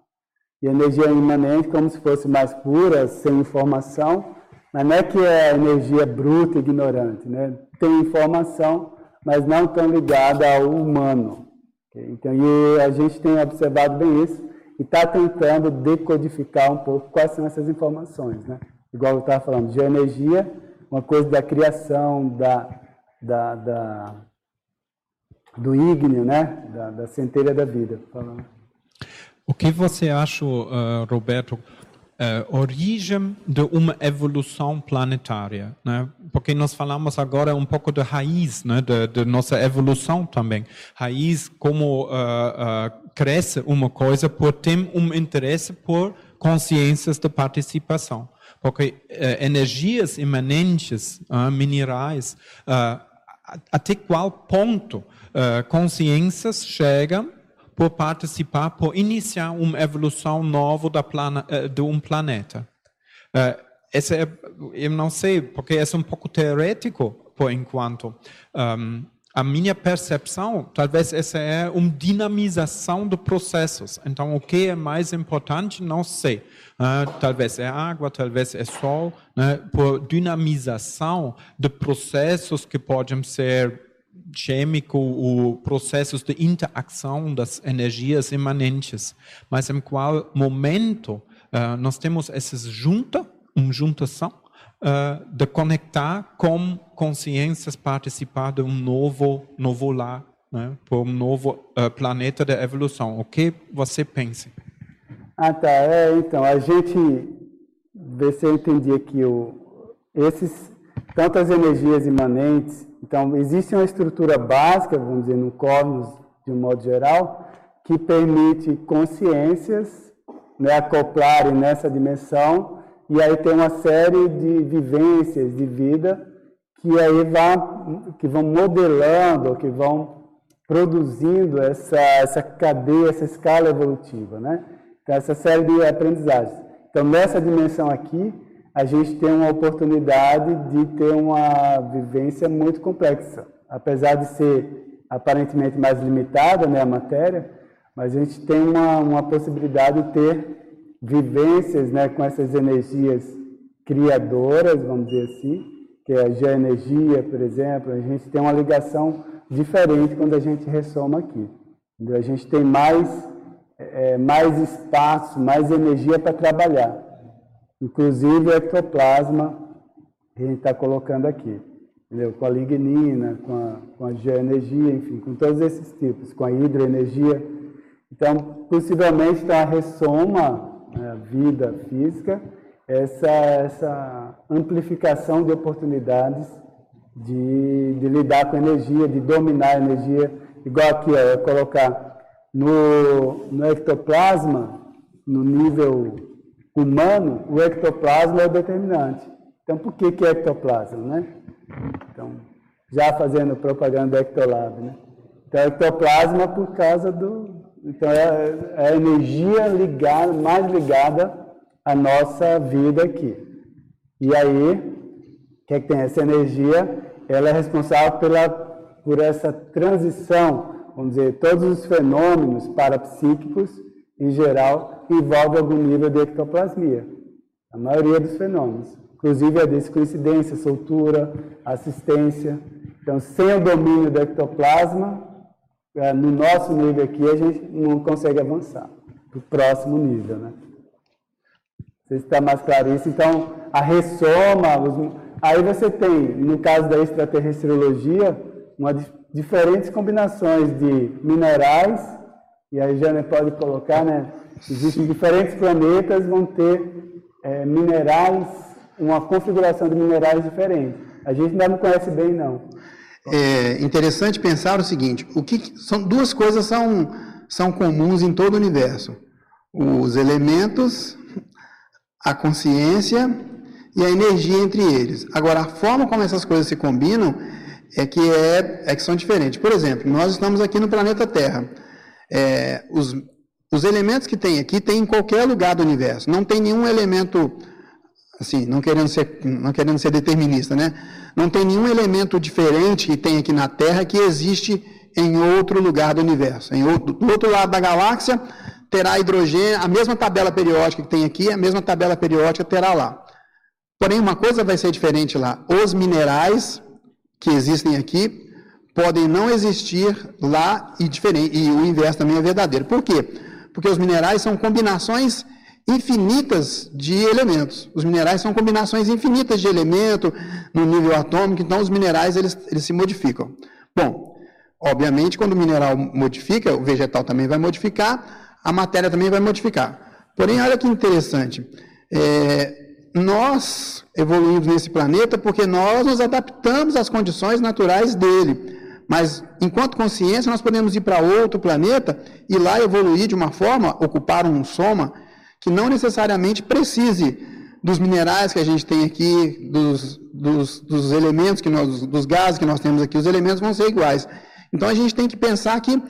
E energia imanente como se fosse mais pura, sem informação, mas não é que é energia bruta ignorante, né? Tem informação, mas não tão ligada ao humano. Então, e a gente tem observado bem isso, e está tentando decodificar um pouco quais são essas informações. Né? Igual eu estava falando, geoenergia, uma coisa da criação da, da, da do ígneo, né? da, da centelha da vida. O que você acha, uh, Roberto, uh, origem de uma evolução planetária, né? Porque nós falamos agora um pouco da raiz, né? De, de nossa evolução também. Raiz como uh, uh, cresce uma coisa por ter um interesse por consciências de participação. Porque energias imanentes, minerais, até qual ponto consciências chegam por participar, por iniciar uma evolução nova da plana, eh, de um planeta. Uh, esse é, eu não sei, porque é um pouco teórico por enquanto. Um, a minha percepção, talvez essa é uma dinamização de processos. Então, o que é mais importante, não sei. Uh, talvez é água, talvez é sol, né? por dinamização de processos que podem ser químico, o processos de interação das energias imanentes, mas em qual momento uh, nós temos essas junta, uma juntação uh, de conectar com consciências, participar de um novo, novo lar, né, por um novo uh, planeta da evolução. O que você pensa? Ah, tá. É, então, a gente, vê se eu entendi aqui, o, esses, tantas energias imanentes então, existe uma estrutura básica, vamos dizer, no cosmos, de um modo geral, que permite consciências né, acoplarem nessa dimensão, e aí tem uma série de vivências de vida que aí vão, que vão modelando, que vão produzindo essa, essa cadeia, essa escala evolutiva, né? Então, essa série de aprendizagens. Então, nessa dimensão aqui, a gente tem uma oportunidade de ter uma vivência muito complexa. Apesar de ser aparentemente mais limitada né, a matéria, mas a gente tem uma, uma possibilidade de ter vivências né, com essas energias criadoras, vamos dizer assim, que é a geoenergia, por exemplo. A gente tem uma ligação diferente quando a gente ressoma aqui. A gente tem mais, é, mais espaço, mais energia para trabalhar. Inclusive o ectoplasma, a gente está colocando aqui. Entendeu? Com a lignina, com a, com a geoenergia, enfim, com todos esses tipos, com a hidroenergia. Então, possivelmente, está a ressoma né, a vida física, essa, essa amplificação de oportunidades de, de lidar com a energia, de dominar a energia, igual aqui, ó, eu colocar no, no ectoplasma, no nível humano, o ectoplasma é o determinante. Então, por que, que é ectoplasma, né? Então, já fazendo propaganda do Ectolab, né? Então, ectoplasma por causa do... Então, é, é a energia ligada, mais ligada à nossa vida aqui. E aí, o que, é que tem? Essa energia ela é responsável pela, por essa transição, vamos dizer, todos os fenômenos parapsíquicos, em geral, envolvem algum nível de ectoplasmia. A maioria dos fenômenos. Inclusive a descoincidência, soltura, assistência. Então, sem o domínio do ectoplasma, é, no nosso nível aqui, a gente não consegue avançar para o próximo nível. Né? Não sei se está mais claro isso. Então, a ressoma, os, Aí você tem, no caso da extraterrestriologia, uma, diferentes combinações de minerais, e aí já pode colocar, né? Existem diferentes planetas, vão ter é, minerais, uma configuração de minerais diferente. A gente ainda não conhece bem, não. É interessante pensar o seguinte: o que são duas coisas são, são comuns em todo o universo: os elementos, a consciência e a energia entre eles. Agora, a forma como essas coisas se combinam é que, é, é que são diferentes. Por exemplo, nós estamos aqui no planeta Terra. É, os, os elementos que tem aqui tem em qualquer lugar do universo. Não tem nenhum elemento, assim, não querendo ser, não querendo ser determinista, né? Não tem nenhum elemento diferente que tem aqui na Terra que existe em outro lugar do universo. Em outro, do outro lado da galáxia terá hidrogênio, a mesma tabela periódica que tem aqui, a mesma tabela periódica terá lá. Porém, uma coisa vai ser diferente lá: os minerais que existem aqui podem não existir lá e, diferente, e o inverso também é verdadeiro. Por quê? Porque os minerais são combinações infinitas de elementos. Os minerais são combinações infinitas de elementos no nível atômico, então os minerais eles, eles se modificam. Bom, obviamente, quando o mineral modifica, o vegetal também vai modificar, a matéria também vai modificar. Porém, olha que interessante. É, nós evoluímos nesse planeta porque nós nos adaptamos às condições naturais dele. Mas, enquanto consciência, nós podemos ir para outro planeta e lá evoluir de uma forma, ocupar um soma, que não necessariamente precise dos minerais que a gente tem aqui, dos, dos, dos elementos, que nós, dos gases que nós temos aqui, os elementos vão ser iguais. Então, a gente tem que pensar que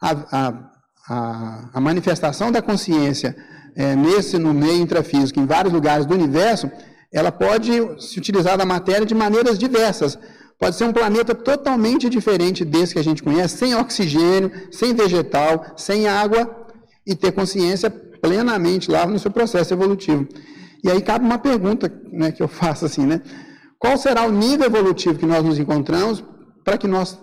a, a, a, a manifestação da consciência é, nesse, no meio intrafísico, em vários lugares do universo, ela pode se utilizar da matéria de maneiras diversas. Pode ser um planeta totalmente diferente desse que a gente conhece, sem oxigênio, sem vegetal, sem água, e ter consciência plenamente lá no seu processo evolutivo. E aí cabe uma pergunta né, que eu faço assim, né? Qual será o nível evolutivo que nós nos encontramos para que nós,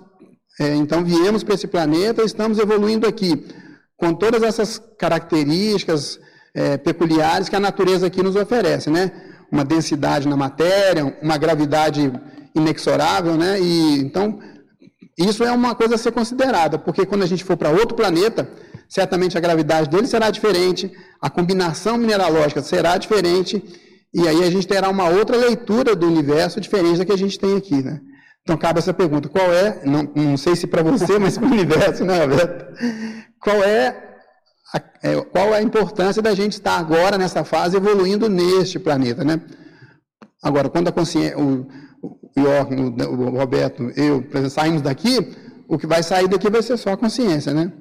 é, então, viemos para esse planeta e estamos evoluindo aqui, com todas essas características, é, peculiares que a natureza aqui nos oferece, né? Uma densidade na matéria, uma gravidade inexorável, né? E então isso é uma coisa a ser considerada, porque quando a gente for para outro planeta, certamente a gravidade dele será diferente, a combinação mineralógica será diferente, e aí a gente terá uma outra leitura do universo diferente da que a gente tem aqui, né? Então cabe essa pergunta: qual é, não, não sei se para você, mas para o universo, né, Roberto? Qual é é, qual é a importância da gente estar agora nessa fase evoluindo neste planeta, né? Agora, quando a consciência, o York, o, Roberto, eu, saímos daqui, o que vai sair daqui vai ser só a consciência, né?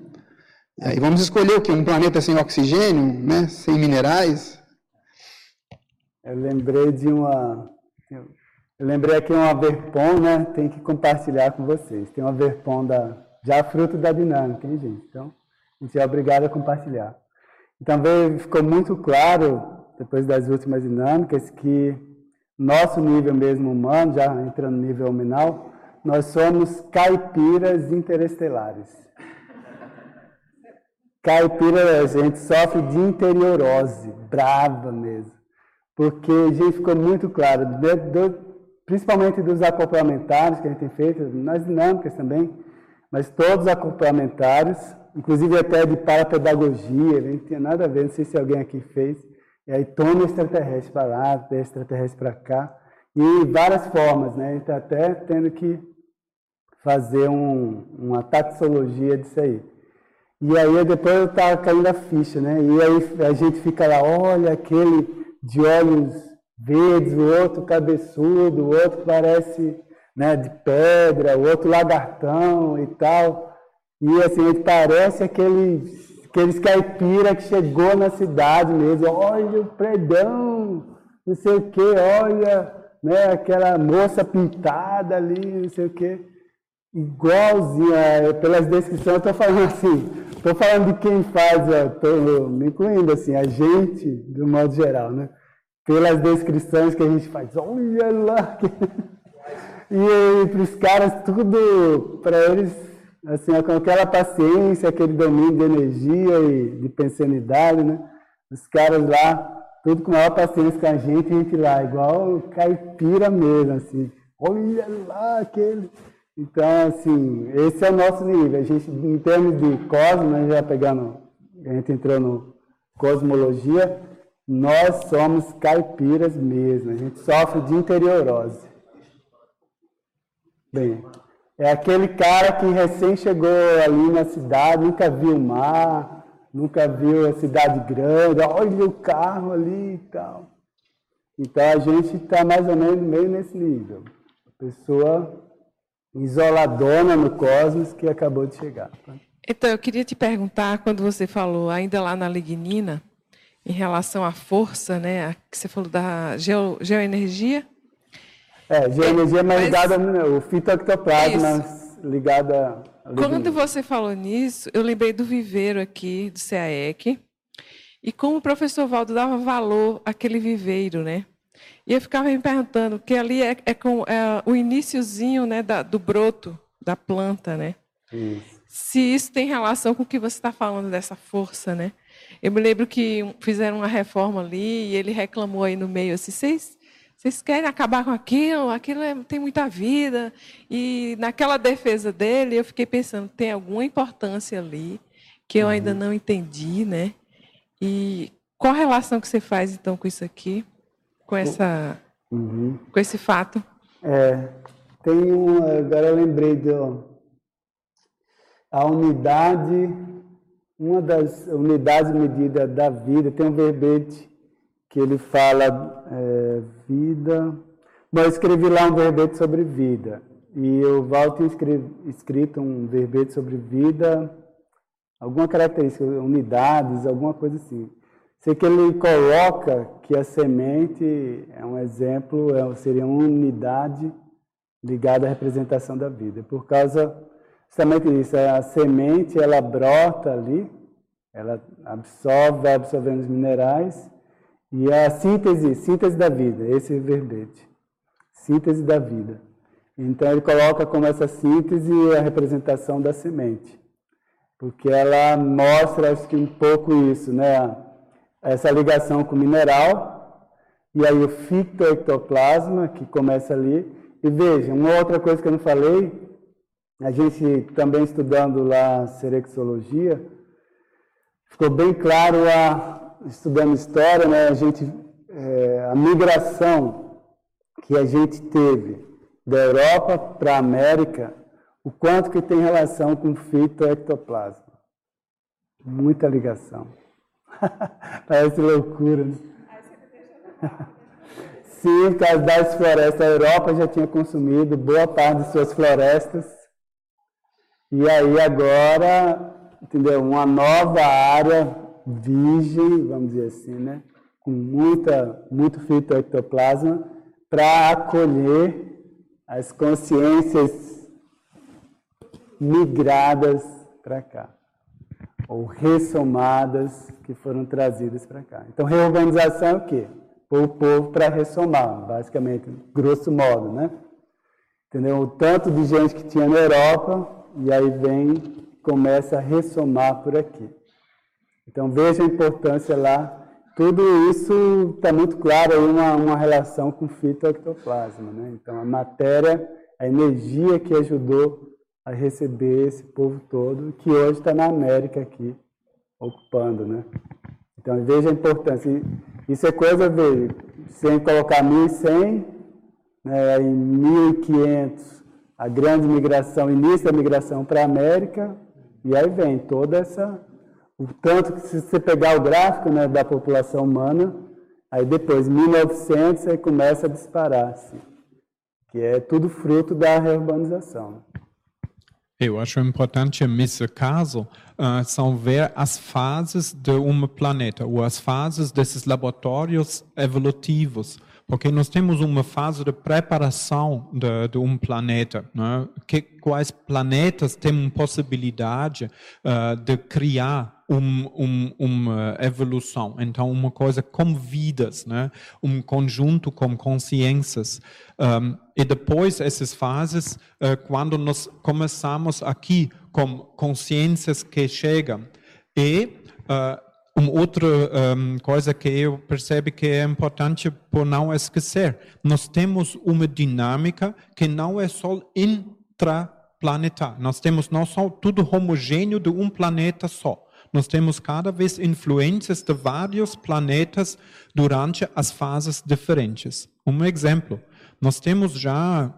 Aí vamos escolher o que? Um planeta sem oxigênio, né? Sem minerais? Eu lembrei de uma... Eu lembrei aqui uma Verpon, né? Tem que compartilhar com vocês. Tem uma Verpon da... Já fruto da dinâmica, hein, gente? Então, a gente é obrigado a compartilhar. Então ficou muito claro, depois das últimas dinâmicas, que nosso nível mesmo humano, já entrando no nível nominal, nós somos caipiras interestelares. Caipira, a gente sofre de interiorose, brava mesmo. Porque a gente ficou muito claro, do, principalmente dos acoplamentários que a gente tem feito, nas dinâmicas também, mas todos os acoplamentários, inclusive até de parapedagogia, não tinha nada a ver, não sei se alguém aqui fez. E aí toma extraterrestre para lá, extraterrestre para cá, e várias formas, né? Gente está até tendo que fazer um, uma taxologia disso aí. E aí depois eu estava caindo a ficha, né? E aí a gente fica lá, olha aquele de olhos verdes, o outro cabeçudo, o outro parece né, de pedra, o outro lagartão e tal. E assim, ele parece aquele, aqueles caipira que chegou na cidade mesmo, olha o predão, não sei o que, olha né, aquela moça pintada ali, não sei o que. Igualzinho, é, pelas descrições, eu estou falando assim, Estou falando de quem faz, estou me incluindo assim, a gente, do modo geral, né? Pelas descrições que a gente faz, olha lá. E para os caras, tudo, para eles, assim, com aquela paciência, aquele domínio de energia e de pensanidade, né? Os caras lá, tudo com maior paciência com a gente, a gente lá, igual caipira mesmo, assim. Olha lá aquele. Então, assim, esse é o nosso nível. A gente, em termos de cosmos, né, já pegando, a gente entrou no cosmologia, nós somos caipiras mesmo. A gente sofre de interiorose. Bem, é aquele cara que recém chegou ali na cidade, nunca viu o mar, nunca viu a cidade grande, olha o carro ali e tal. Então a gente está mais ou menos meio nesse nível. A pessoa isoladona no cosmos que acabou de chegar. Tá? Então, eu queria te perguntar, quando você falou, ainda lá na lignina, em relação à força, né, que você falou da geo, geoenergia. É, geoenergia é mais ligada ao fitoectoplasma, ligada Quando você falou nisso, eu lembrei do viveiro aqui, do CAEC, e como o professor Valdo dava valor àquele viveiro, né? E eu ficava me perguntando, que ali é, é com é, o iníciozinho né, da, do broto da planta, né? Isso. Se isso tem relação com o que você está falando dessa força, né? Eu me lembro que fizeram uma reforma ali e ele reclamou aí no meio assim, vocês vocês querem acabar com aquilo? Aquilo é, tem muita vida. E naquela defesa dele, eu fiquei pensando, tem alguma importância ali que eu ainda uhum. não entendi, né? E qual a relação que você faz então com isso aqui? com essa uhum. com esse fato. É, tem um, agora eu lembrei do a unidade, uma das unidades medidas da vida, tem um verbete que ele fala é, vida. Bom, eu escrevi lá um verbete sobre vida. E o Val tinha escrito um verbete sobre vida, alguma característica, unidades, alguma coisa assim. Sei que ele coloca que a semente é um exemplo, é, seria uma unidade ligada à representação da vida. Por causa justamente disso, a semente ela brota ali, ela absorve, vai absorvendo os minerais, e a síntese, síntese da vida, esse é verbete. Síntese da vida. Então ele coloca como essa síntese a representação da semente. Porque ela mostra, acho que um pouco isso, né? essa ligação com o mineral, e aí o fitoectoplasma, que começa ali. E veja, uma outra coisa que eu não falei, a gente também estudando lá serexologia, ficou bem claro, a, estudando história, né, a, gente, é, a migração que a gente teve da Europa para a América, o quanto que tem relação com fitoectoplasma. Muita ligação. Parece loucura, né? Sim, por causa das florestas. A Europa já tinha consumido boa parte de suas florestas. E aí agora, entendeu? Uma nova área virgem, vamos dizer assim, né? Com muita, muito fitoectoplasma para acolher as consciências migradas para cá ou ressomadas que foram trazidas para cá. Então, reorganização é o quê? Pôr o povo para ressomar, basicamente, grosso modo, né? Entendeu? O tanto de gente que tinha na Europa, e aí vem, começa a ressomar por aqui. Então veja a importância lá. Tudo isso está muito claro aí uma, uma relação com fitoectoplasma. Né? Então a matéria, a energia que ajudou a receber esse povo todo, que hoje está na América aqui, ocupando. Né? Então veja a importância. Isso é coisa, veja, sem colocar 1100, né, em 1500, a grande migração, início da migração para a América, e aí vem toda essa. Tanto que se você pegar o gráfico né, da população humana, aí depois, 1900, aí começa a disparar, assim, que é tudo fruto da reurbanização. Eu acho importante nesse caso uh, são ver as fases de um planeta, ou as fases desses laboratórios evolutivos porque nós temos uma fase de preparação de, de um planeta. Né? Que, quais planetas têm possibilidade uh, de criar um, um, uma evolução? Então, uma coisa com vidas, né? um conjunto com consciências. Um, e depois essas fases, uh, quando nós começamos aqui com consciências que chegam e uh, uma outra um, coisa que eu percebo que é importante por não esquecer, nós temos uma dinâmica que não é só intraplanetar. Nós temos não só tudo homogêneo de um planeta só. Nós temos cada vez influências de vários planetas durante as fases diferentes. Um exemplo, nós temos já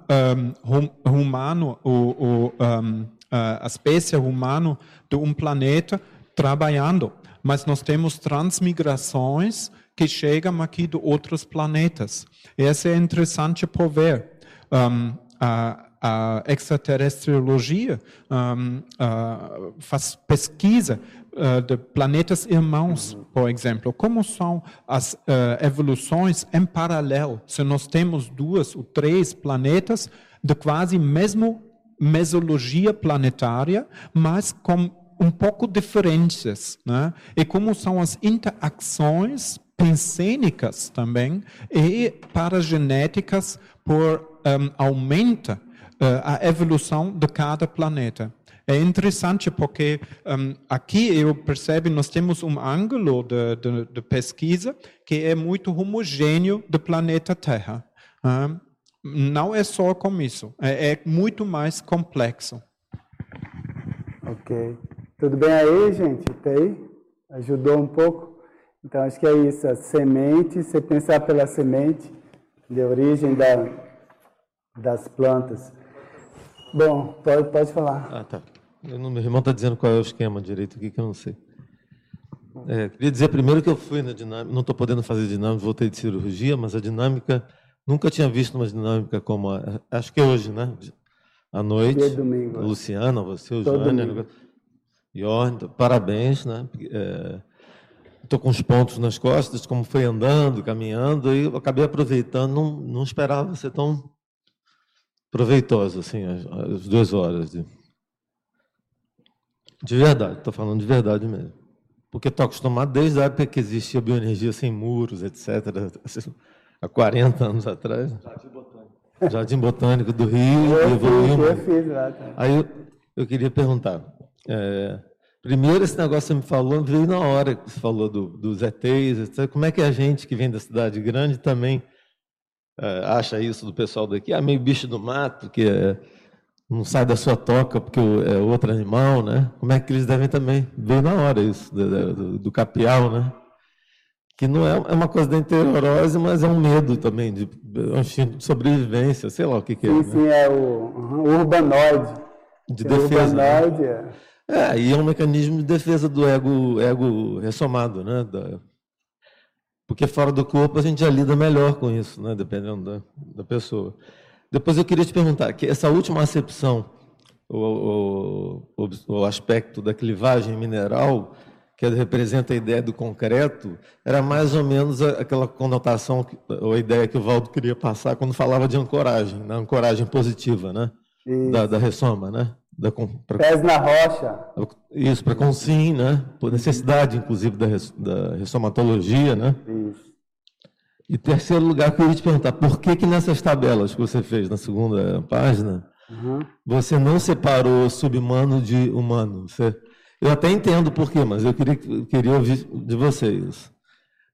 um, humano, o, o, um, a espécie humana de um planeta trabalhando mas nós temos transmigrações que chegam aqui de outros planetas. Essa é interessante por ver. Um, a, a extraterrestriologia um, uh, faz pesquisa uh, de planetas irmãos, por exemplo. Como são as uh, evoluções em paralelo? Se nós temos duas ou três planetas de quase mesmo mesologia planetária, mas com um pouco diferentes, né? E como são as interações pensênicas também e paragenéticas por um, aumenta a evolução de cada planeta. É interessante porque um, aqui eu percebo nós temos um ângulo de, de, de, pesquisa que é muito homogêneo do planeta Terra. Uh, não é só com isso, é, é muito mais complexo. Ok. Tudo bem aí, gente? Até aí? Ajudou um pouco? Então, acho que é isso. A semente, você pensar pela semente, de origem da, das plantas. Bom, pode, pode falar. Ah, tá. Eu meu irmão está dizendo qual é o esquema direito aqui, que eu não sei. É, queria dizer primeiro que eu fui na dinâmica, não estou podendo fazer dinâmica, voltei de cirurgia, mas a dinâmica, nunca tinha visto uma dinâmica como a, acho que é hoje, né? À noite. Domingo. Luciana, você, o Jânio. Jorn, parabéns, né? Estou é, com os pontos nas costas, como foi andando, caminhando, e eu acabei aproveitando, não, não esperava ser tão proveitoso, assim, as, as duas horas. De, de verdade, estou falando de verdade mesmo. Porque estou acostumado desde a época que existia bioenergia sem muros, etc., assim, há 40 anos atrás. Jardim Botânico. Jardim Botânico do Rio, eu evoluiu. Eu fiz lá. Tá? Aí eu, eu queria perguntar, é, primeiro, esse negócio que você me falou veio na hora que você falou do, dos ETs. Etc. Como é que a gente que vem da cidade grande também é, acha isso do pessoal daqui? Ah, meio bicho do mato, que é, não sai da sua toca porque é outro animal, né? Como é que eles devem também? Veio na hora isso, do, do, do capial, né? que não é, é uma coisa da interiorose, mas é um medo também, de, é um instinto de sobrevivência, sei lá o que, que é. Sim, né? é o, o urbanoide. De defesa. Né? Urbanoide, né? é. É, e é um mecanismo de defesa do ego, ego ressomado, né? Da, porque fora do corpo a gente já lida melhor com isso, né? Dependendo da, da pessoa. Depois eu queria te perguntar, que essa última acepção, o, o, o aspecto da clivagem mineral, que representa a ideia do concreto, era mais ou menos aquela conotação, ou ideia que o Valdo queria passar quando falava de ancoragem, na né? ancoragem positiva, né? Da, da ressoma, né? Da, pra, Pés na rocha. Isso, para consim, né? Por necessidade, inclusive, da, da ressomatologia, né? Isso. E terceiro lugar, eu queria te perguntar, por que que nessas tabelas que você fez na segunda página, uhum. você não separou subhumano de humano? Você, eu até entendo por quê, mas eu queria, queria ouvir de vocês.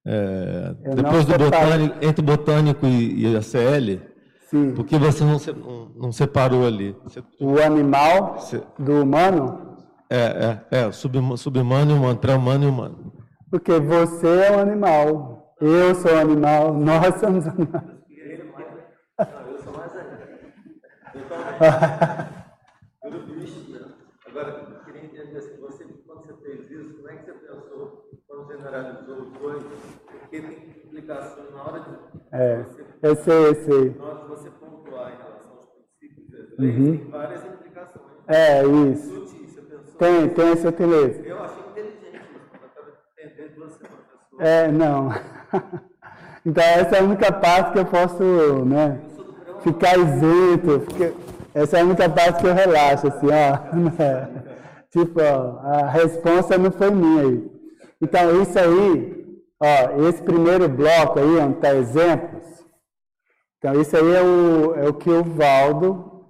É, depois do botânico, entre botânico e, e a CL, Sim. por que você não, não, não separou ali? Você, o animal você, do humano? É, é, é subhumano e humano, pré-humano e humano. Porque você é um animal, eu sou um animal, nós somos animais. eu sou mais Agora, eu queria entender assim, você, quando você fez isso, como é que você pensou quando generalizou coisas? Porque tem implicações na hora de. É, você, eu sei, eu sei. De você pontuar em relação aos princípios das leis, uhum. tem várias implicações. É, isso. Sutis, tem, tem essa sutileza. Eu achei inteligente, mas eu estava entendendo você, professor. É, não. então essa é a única parte que eu posso né, ficar isento. Porque essa é a única parte que eu relaxo, assim, ó. Né? Tipo, ó, a resposta não foi minha aí. Então, isso aí, ó, esse primeiro bloco aí, onde está exemplos, então isso aí é o, é o que o Valdo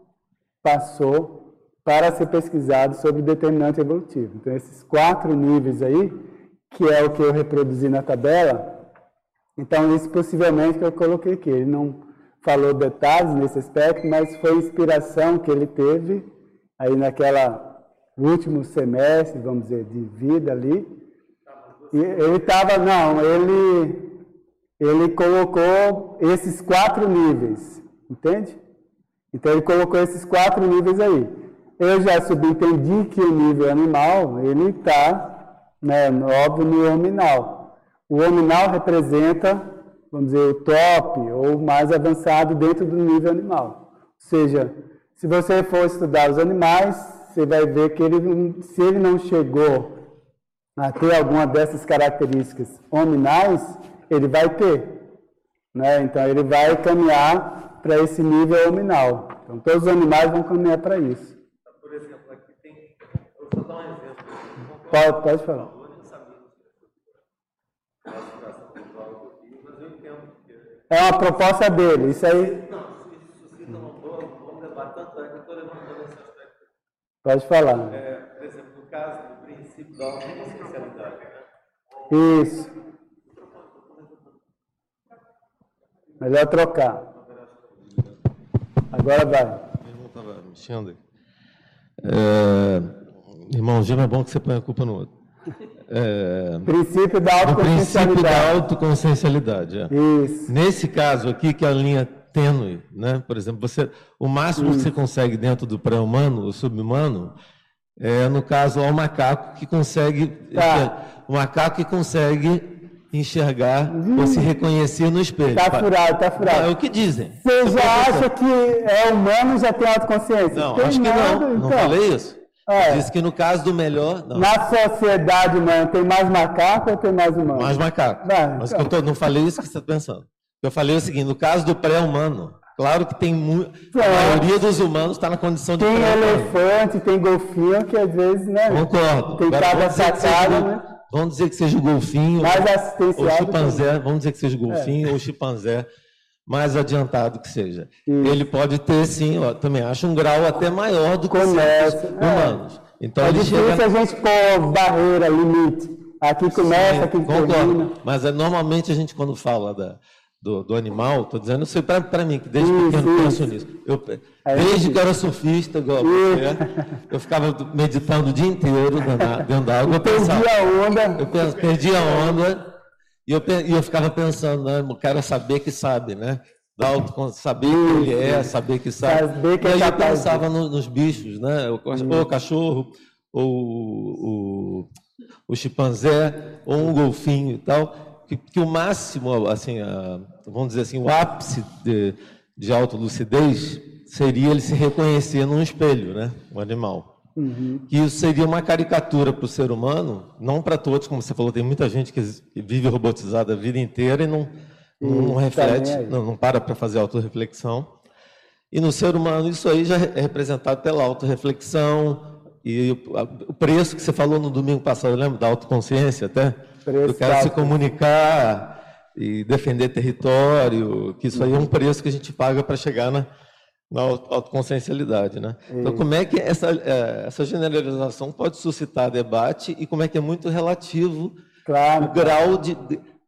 passou para ser pesquisado sobre determinante evolutivo. Então, esses quatro níveis aí, que é o que eu reproduzi na tabela, então, isso possivelmente que eu coloquei aqui. Ele não falou detalhes nesse aspecto, mas foi inspiração que ele teve aí naquela último semestre, vamos dizer, de vida ali. E ele estava, não, ele, ele colocou esses quatro níveis, entende? Então ele colocou esses quatro níveis aí. Eu já subentendi que o nível animal, ele está, né, óbvio, no hominal. O hominal representa, vamos dizer, o top ou mais avançado dentro do nível animal. Ou seja, se você for estudar os animais, você vai ver que ele, se ele não chegou a ter alguma dessas características hominais, ele vai ter. Né? Então, ele vai caminhar para esse nível hominal. Então, todos os animais vão caminhar para isso. Por exemplo, aqui tem. Eu vou dar um exemplo. Pode, pode falar. É uma proposta dele, isso aí. Não, isso não vamos levar tanto que eu estou levantando esse aspecto. Pode falar. É, por exemplo, no caso do princípio da autoconsciencialidade. Né? Isso. Melhor trocar. Agora vai. Meu irmão estava mexendo. É, irmãozinho, é bom que você põe a culpa no outro. É, princípio da autoconsciencialidade. princípio da autoconsciencialidade. É. Isso. Nesse caso aqui, que é a linha tênue, né? por exemplo, você, o máximo Isso. que você consegue dentro do pré-humano, o subhumano, é, no caso, o macaco que consegue. Tá. O macaco que consegue enxergar hum. ou se reconhecer no espelho. Está furado, está furado. É o que dizem. Você já acha que é humano já tem autoconsciência? Não, Tem acho que nada, não. Então. Não falei isso? É. Diz que no caso do melhor. Não. Na sociedade humana, tem mais macaco ou tem mais humano? Mais macaco. Não, Mas então. eu tô, não falei isso que você está pensando. Eu falei o seguinte: no caso do pré-humano, claro que tem muito. A maioria dos humanos está na condição de Tem elefante, tem golfinho, que às vezes, né? Concordo. Tem cada sacada, né? Vamos dizer que seja o golfinho. Mais assistencial. Ou chimpanzé. Vamos dizer que seja o golfinho é. ou chimpanzé mais adiantado que seja. Isso. Ele pode ter, sim, ó, também acho um grau até maior do que começa, humanos. É. Então, é difícil chega... a gente pôr barreira, limite. Aqui começa, sim, aqui concordo. termina. Mas é, normalmente a gente, quando fala da, do, do animal, estou dizendo isso para mim, que desde isso, pequeno isso. penso nisso. Eu, é desde que eu era surfista, igual você, eu ficava meditando o dia inteiro dentro da água. Eu perdi a onda. Eu perdi a onda e eu, e eu ficava pensando, né, o cara saber que sabe, né? Auto, saber que ele é, saber que sabe. Saber que e aí é eu pensava no, nos bichos, né? O, ou o cachorro, ou o, o chimpanzé, ou um golfinho e tal. Que, que o máximo, assim, a, vamos dizer assim, o ápice de, de autolucidez seria ele se reconhecer num espelho, né? O animal. Uhum. Que isso seria uma caricatura para o ser humano, não para todos, como você falou, tem muita gente que vive robotizada a vida inteira e não, não, não reflete, não, não, para para fazer autorreflexão. E no ser humano isso aí já é representado pela autorreflexão e o, preço que você falou no domingo passado, lembra da autoconsciência até? Preço do cara se comunicar e defender território, que isso aí é um preço que a gente paga para chegar na, na autoconsciencialidade, né? Então, como é que essa, é, essa generalização pode suscitar debate e como é que é muito relativo claro. o grau de,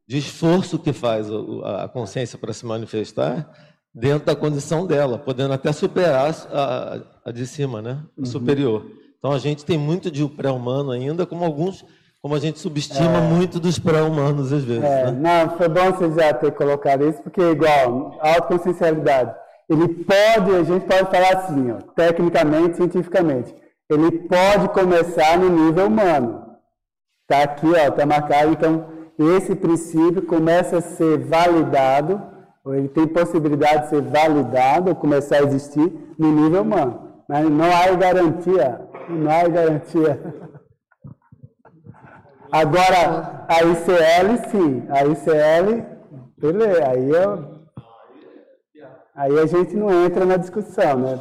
de esforço que faz a consciência para se manifestar dentro da condição dela, podendo até superar a, a de cima, né? O uhum. superior. Então, a gente tem muito de pré-humano ainda, como alguns como a gente subestima é. muito dos pré-humanos às vezes. É. Né? Não, foi bom você já ter colocado isso, porque igual, autoconsciencialidade, ele pode, a gente pode falar assim, ó, tecnicamente, cientificamente, ele pode começar no nível humano. Está aqui, ó, está marcado, então esse princípio começa a ser validado, ou ele tem possibilidade de ser validado, ou começar a existir no nível humano. Mas não há garantia, não há garantia Agora, a ICL, sim. A ICL, beleza. Aí, eu, aí a gente não entra na discussão, né?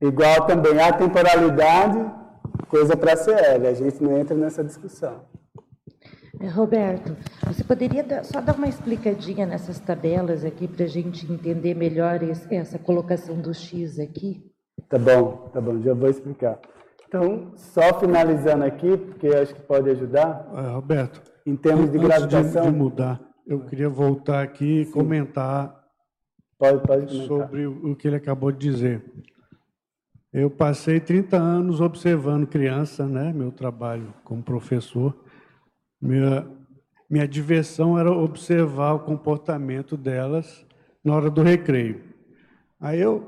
Igual também a temporalidade, coisa para a CL. A gente não entra nessa discussão. É, Roberto, você poderia dar, só dar uma explicadinha nessas tabelas aqui para a gente entender melhor esse, essa colocação do X aqui? Tá bom, tá bom, já vou explicar. Então, só finalizando aqui, porque acho que pode ajudar. É, Roberto, em termos de gravitação. De, de mudar, eu queria voltar aqui e comentar, pode, pode comentar sobre o que ele acabou de dizer. Eu passei 30 anos observando criança, né? Meu trabalho como professor. Minha, minha diversão era observar o comportamento delas na hora do recreio. Aí eu,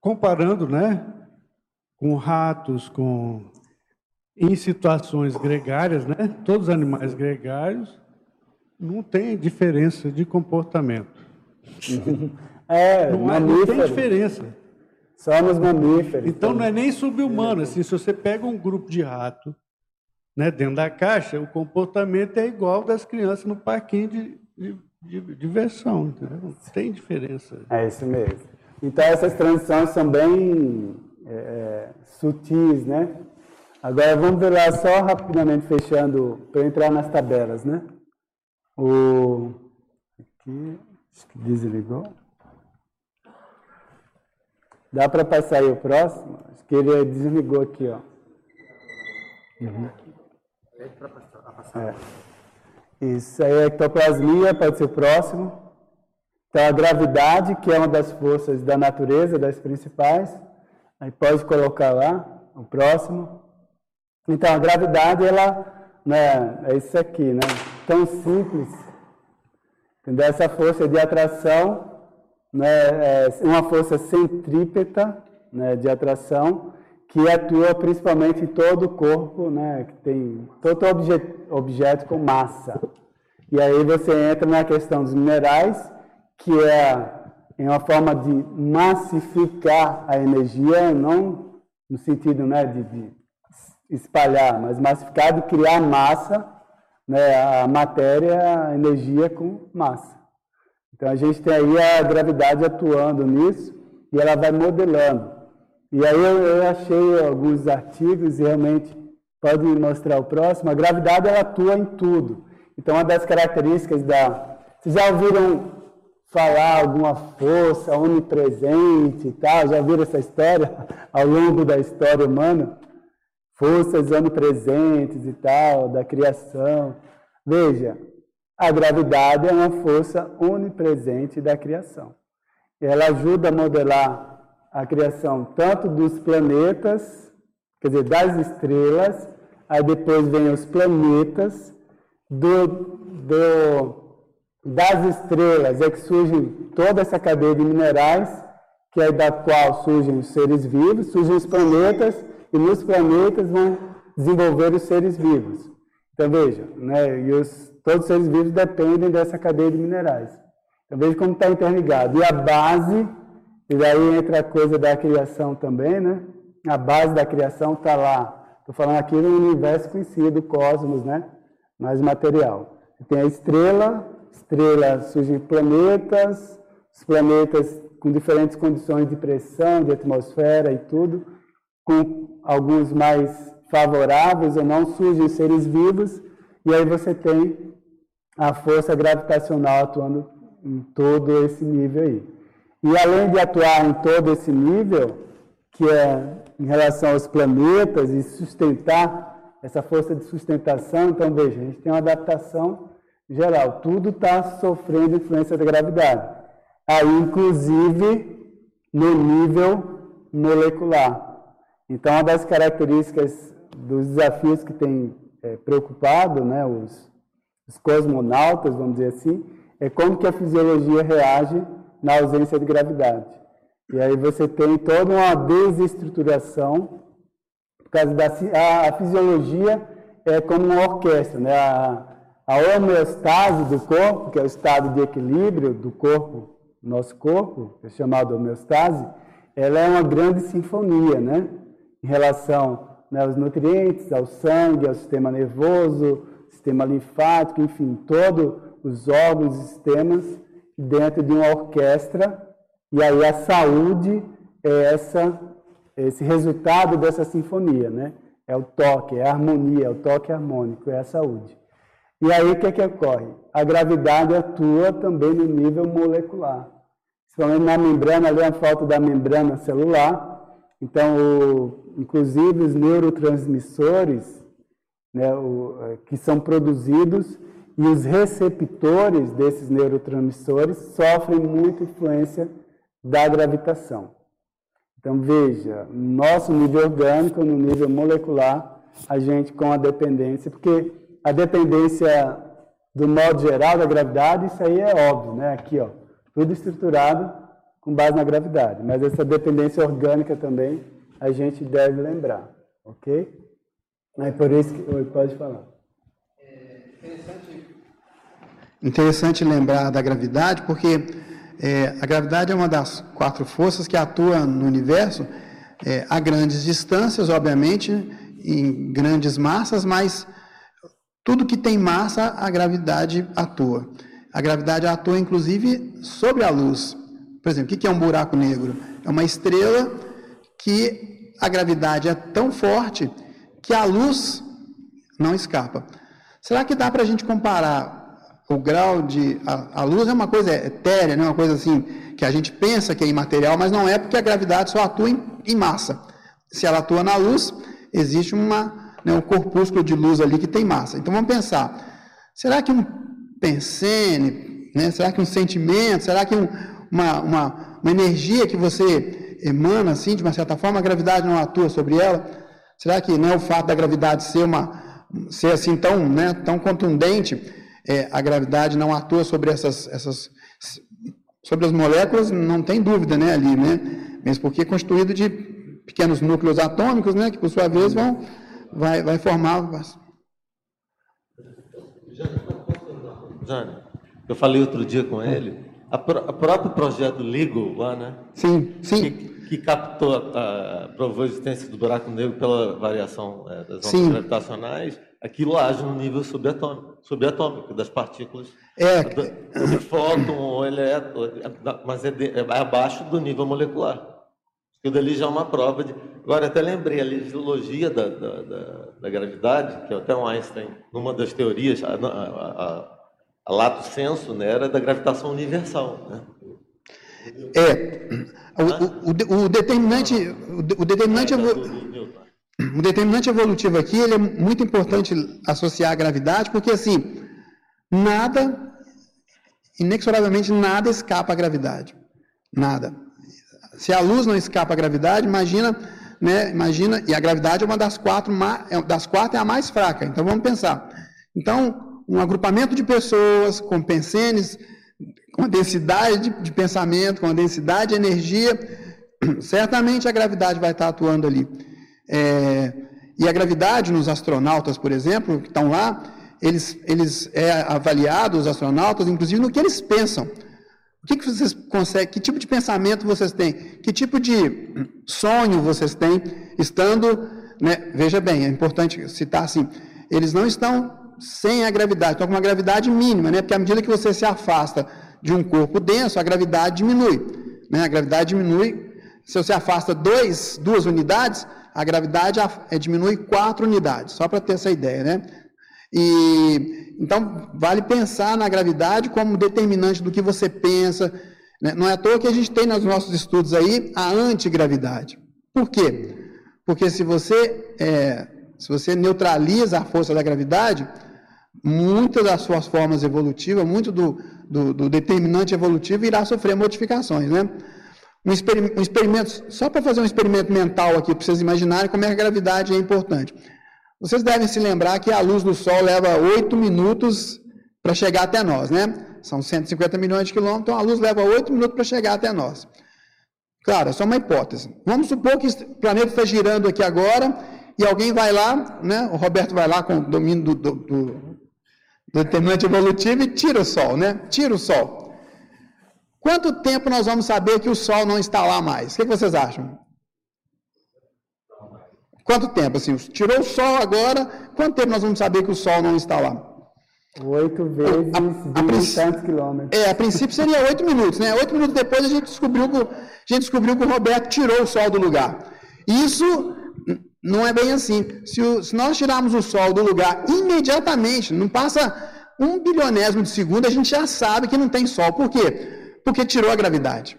comparando, né? Com ratos, com em situações gregárias, né? Todos os animais gregários não tem diferença de comportamento. É, não, não tem diferença. Somos mamíferos. Então não é nem subhumano. Assim, se você pega um grupo de rato né, dentro da caixa, o comportamento é igual das crianças no parquinho de, de, de diversão. Entendeu? Não tem diferença. É isso mesmo. Então essas transições são bem é, é, sutis, né? Agora vamos ver lá só rapidamente fechando para entrar nas tabelas, né? O aqui acho que desligou. Dá para passar aí o próximo? Acho que ele desligou aqui, ó. Uhum. É. Isso aí é ectoplasmia, pode ser o próximo. Então a gravidade, que é uma das forças da natureza, das principais. Aí pode colocar lá, o próximo. Então, a gravidade, ela né, é isso aqui, né? Tão simples. Entendeu? Essa força de atração, né, é uma força centrípeta né, de atração, que atua principalmente em todo o corpo, né, que tem todo objeto, objeto com massa. E aí você entra na questão dos minerais, que é em uma forma de massificar a energia, não no sentido né, de, de espalhar, mas massificar de criar massa, né, a matéria, a energia com massa. Então a gente tem aí a gravidade atuando nisso e ela vai modelando. E aí eu, eu achei alguns artigos e realmente pode mostrar o próximo. A gravidade ela atua em tudo. Então uma das características da vocês já ouviram falar alguma força onipresente e tal. Já viram essa história ao longo da história humana? Forças onipresentes e tal, da criação. Veja, a gravidade é uma força onipresente da criação. Ela ajuda a modelar a criação tanto dos planetas, quer dizer, das estrelas, aí depois vem os planetas, do, do das estrelas é que surge toda essa cadeia de minerais, que é da qual surgem os seres vivos, surgem os planetas, e nos planetas vão desenvolver os seres vivos. Então veja, né, e os, todos os seres vivos dependem dessa cadeia de minerais. Então veja como está interligado. E a base, e daí entra a coisa da criação também, né? A base da criação está lá. Estou falando aqui no universo conhecido, cosmos, né? Mais material. Tem a estrela, estrelas surgem planetas, os planetas com diferentes condições de pressão, de atmosfera e tudo, com alguns mais favoráveis ou não, surgem seres vivos, e aí você tem a força gravitacional atuando em todo esse nível aí. E além de atuar em todo esse nível, que é em relação aos planetas e sustentar essa força de sustentação, então veja, a gente tem uma adaptação geral, tudo está sofrendo influência da gravidade. Aí, inclusive, no nível molecular. Então, uma das características dos desafios que tem é, preocupado né, os, os cosmonautas, vamos dizer assim, é como que a fisiologia reage na ausência de gravidade. E aí você tem toda uma desestruturação, por causa da a, a fisiologia é como uma orquestra, né? A, a homeostase do corpo, que é o estado de equilíbrio do corpo, nosso corpo, é chamado homeostase, ela é uma grande sinfonia, né? Em relação né, aos nutrientes, ao sangue, ao sistema nervoso, sistema linfático, enfim, todos os órgãos e sistemas dentro de uma orquestra. E aí a saúde é essa, esse resultado dessa sinfonia, né? É o toque, é a harmonia, é o toque harmônico, é a saúde. E aí o que, é que ocorre? A gravidade atua também no nível molecular. Principalmente na membrana, ali a falta da membrana celular. Então, o, inclusive os neurotransmissores né, o, é, que são produzidos e os receptores desses neurotransmissores sofrem muita influência da gravitação. Então, veja, no nosso nível orgânico, no nível molecular, a gente com a dependência, porque a dependência, do modo geral, da gravidade, isso aí é óbvio, né? Aqui, ó, tudo estruturado com base na gravidade. Mas essa dependência orgânica também a gente deve lembrar, ok? É por isso que... Oi, pode falar. Interessante lembrar da gravidade, porque é, a gravidade é uma das quatro forças que atua no universo é, a grandes distâncias, obviamente, em grandes massas, mas tudo que tem massa, a gravidade atua. A gravidade atua, inclusive, sobre a luz. Por exemplo, o que é um buraco negro? É uma estrela que a gravidade é tão forte que a luz não escapa. Será que dá para a gente comparar o grau de. A, a, luz é uma coisa etérea, não é uma coisa assim que a gente pensa que é imaterial, mas não é porque a gravidade só atua em, em massa. Se ela atua na luz, existe uma, né, um corpúsculo de luz ali que tem massa. Então vamos pensar: será que um pensene, né, será que um sentimento, será que um, uma, uma, uma energia que você emana assim, de uma certa forma, a gravidade não atua sobre ela? Será que né, o fato da gravidade ser, uma, ser assim tão, né, tão contundente é, a gravidade não atua sobre essas, essas sobre as moléculas, não tem dúvida, né, ali, né? Mesmo porque é constituído de pequenos núcleos atômicos, né, que por sua vez vão vai, vai formar Jânio, eu falei outro dia com ele, a, a próprio projeto LIGO lá, né? Sim, sim. Que, que captou, a, a, provou a existência do buraco negro pela variação é, das ondas sim. gravitacionais, aquilo age no nível subatômico, subatômico das partículas. É. De fóton ou elétron, mas é, de, é, abaixo do nível molecular. Aquilo ali já é uma prova de. Agora, até lembrei a legiologia da, da, da, da gravidade, que até o Einstein, numa das teorias, a, a, a lato senso, né, era da gravitação universal. Né? É. O, o, o determinante. O, determinante. É, o determinante evolutivo aqui ele é muito importante associar à gravidade, porque assim, nada, inexoravelmente nada escapa à gravidade. Nada. Se a luz não escapa à gravidade, imagina, né, imagina, e a gravidade é uma das quatro, é, das quatro é a mais fraca. Então vamos pensar. Então, um agrupamento de pessoas com pensenes, com a densidade de, pensamento, com a densidade de energia, certamente a gravidade vai estar atuando ali. É, e a gravidade nos astronautas, por exemplo, que estão lá, eles, eles é avaliado, os astronautas, inclusive no que eles pensam. O que, que vocês conseguem, que tipo de pensamento vocês têm? Que tipo de sonho vocês têm estando, né, veja bem, é importante citar assim, eles não estão sem a gravidade, estão com uma gravidade mínima, né? Porque à medida que você se afasta de um corpo denso, a gravidade diminui. Né? A gravidade diminui. Se você afasta dois, duas unidades, a gravidade é, diminui 4 unidades, só para ter essa ideia, né? E então vale pensar na gravidade como determinante do que você pensa. Né? Não é à toa que a gente tem nos nossos estudos aí a antigravidade. Por quê? Porque se você, é, se você neutraliza a força da gravidade, muitas das suas formas evolutivas, muito do, do, do determinante evolutivo irá sofrer modificações, né? Um, um experimento só para fazer um experimento mental aqui, para vocês imaginarem como é que a gravidade é importante. Vocês devem se lembrar que a luz do Sol leva 8 minutos para chegar até nós, né? São 150 milhões de quilômetros, então a luz leva 8 minutos para chegar até nós. Claro, é só uma hipótese. Vamos supor que o planeta está girando aqui agora e alguém vai lá, né? O Roberto vai lá com o domínio do, do, do, do determinante evolutivo e tira o Sol, né? Tira o Sol. Quanto tempo nós vamos saber que o Sol não está lá mais? O que, vocês acham? Quanto tempo? Assim, tirou o Sol agora, quanto tempo nós vamos saber que o Sol não está lá? Oito vezes a, a, 20 tantos quilômetros. É, a princípio seria oito minutos, né? Oito minutos depois a gente descobriu que, a gente descobriu que o Roberto tirou o Sol do lugar. Isso não é bem assim. Se, o, se nós tirarmos o Sol do lugar imediatamente, não passa um bilionésimo de segundo, a gente já sabe que não tem Sol. Por quê? Porque tirou a gravidade.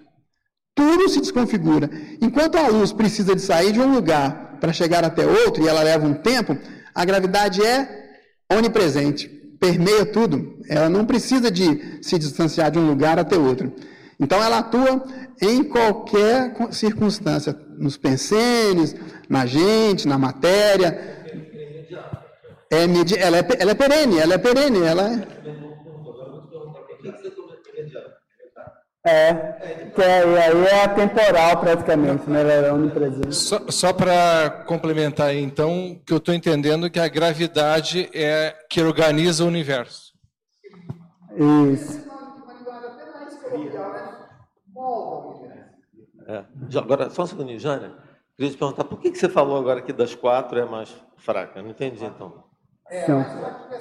Tudo se desconfigura. Enquanto a luz precisa de sair de um lugar para chegar até outro, e ela leva um tempo, a gravidade é onipresente permeia tudo. Ela não precisa de se distanciar de um lugar até outro. Então, ela atua em qualquer circunstância, nos pensenes, na gente, na matéria. É, ela, é, ela é perene, ela é perene, ela é... É, que é, aí é atemporal praticamente, né? Ela é onipresente. Só, só para complementar, então, que eu estou entendendo que a gravidade é que organiza o universo. Isso. É. Agora, só um segundinho, Jânia. Queria te perguntar, por que, que você falou agora que das quatro é mais fraca? Não entendi, então.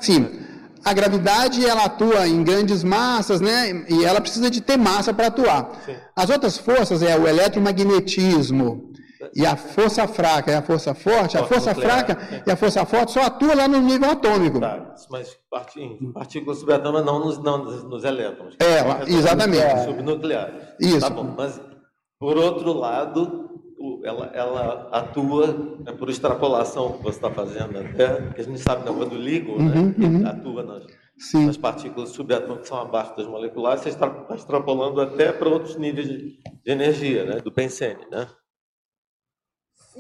Sim. A gravidade ela atua em grandes massas, né? E ela precisa de ter massa para atuar. Sim. As outras forças é o eletromagnetismo e a força fraca e a força forte. A força nuclear, fraca e a força forte só atua lá no nível atômico. Tá, mas partículas subatômicas não nos, não nos elétrons. É, exatamente. Subnucleares. Isso. Tá bom, mas por outro lado, ela, ela atua né, por extrapolação que você está fazendo até, que a gente sabe na do LIGO, né, uhum, né, uhum. atua nas, nas, partículas subatômicas que são abaixo das moleculares, você está extrapolando até para outros níveis de, de, energia, né, do pensene, né?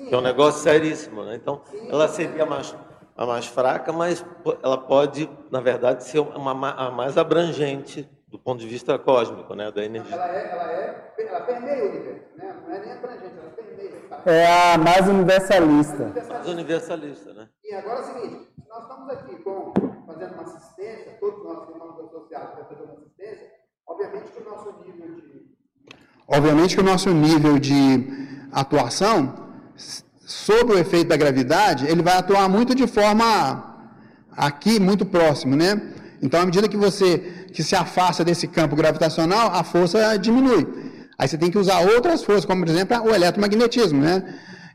Que é um negócio seríssimo, né? Então, ela seria mais, a mais fraca, mas ela pode, na verdade, ser uma, a mais abrangente do ponto de vista cósmico, né, da energia. Ela, é, ela, é, ela permeia o universo, né? não é nem abrangente, ela permeia. É a mais universalista. Mais universalista, né? E agora é o seguinte, nós estamos aqui com, fazendo uma assistência, todos nós que estamos associados para fazer uma assistência, obviamente que o nosso nível de... Obviamente que o nosso nível de atuação, sob o efeito da gravidade, ele vai atuar muito de forma aqui, muito próximo, né? Então, à medida que você que se afasta desse campo gravitacional, a força diminui. Aí você tem que usar outras forças, como, por exemplo, o eletromagnetismo, né?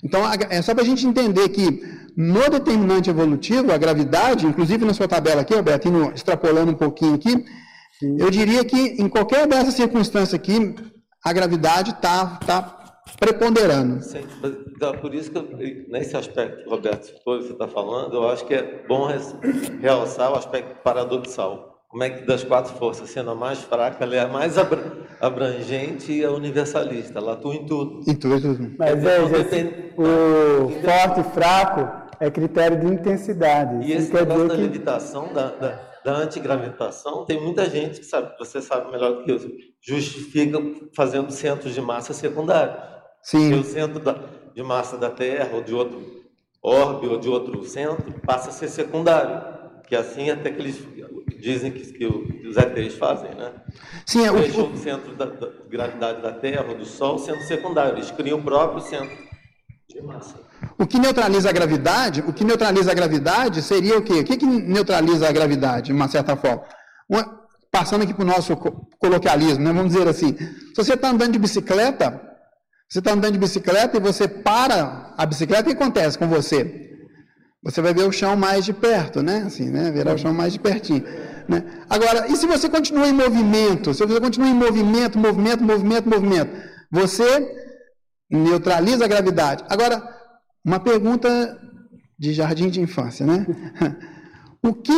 Então, é só para a gente entender que no determinante evolutivo, a gravidade, inclusive na sua tabela aqui, Alberto, extrapolando um pouquinho aqui, eu diria que em qualquer dessas circunstâncias aqui, a gravidade está tá preponderando. Sim, mas, então, por isso que eu, nesse aspecto, Roberto, que você está falando, eu acho que é bom realçar o aspecto paradoxal. Como é que das quatro forças, sendo a mais fraca, ela é a mais abrangente e a universalista. Ela atua em tudo. Em tudo, tudo. Mas veja, tem... o forte e fraco é critério de intensidade. E esse negócio da que... levitação, da, da, da antigravitação, tem muita gente que sabe, você sabe melhor do que eu, justifica fazendo centros de massa secundários. Sim. Porque o centro da, de massa da Terra ou de outro orbe ou de outro centro passa a ser secundário. Que assim até que eles dizem que, que, os ETs fazem, né? Sim, é o... Deixam o centro da, da, gravidade da Terra ou do Sol sendo secundário. Eles criam o próprio centro de massa. O que neutraliza a gravidade, o que neutraliza a gravidade seria o quê? O que, que neutraliza a gravidade, de uma certa forma? Uma, passando aqui para o nosso coloquialismo, né? vamos dizer assim, se você está andando de bicicleta, você está andando de bicicleta e você para a bicicleta, o que acontece com você? você vai ver o chão mais de perto, né? Assim, né? Verá o chão mais de pertinho. Né? Agora, e se você continua em movimento? Se você continua em movimento, movimento, movimento, movimento, você neutraliza a gravidade. Agora, uma pergunta de jardim de infância, né? O que,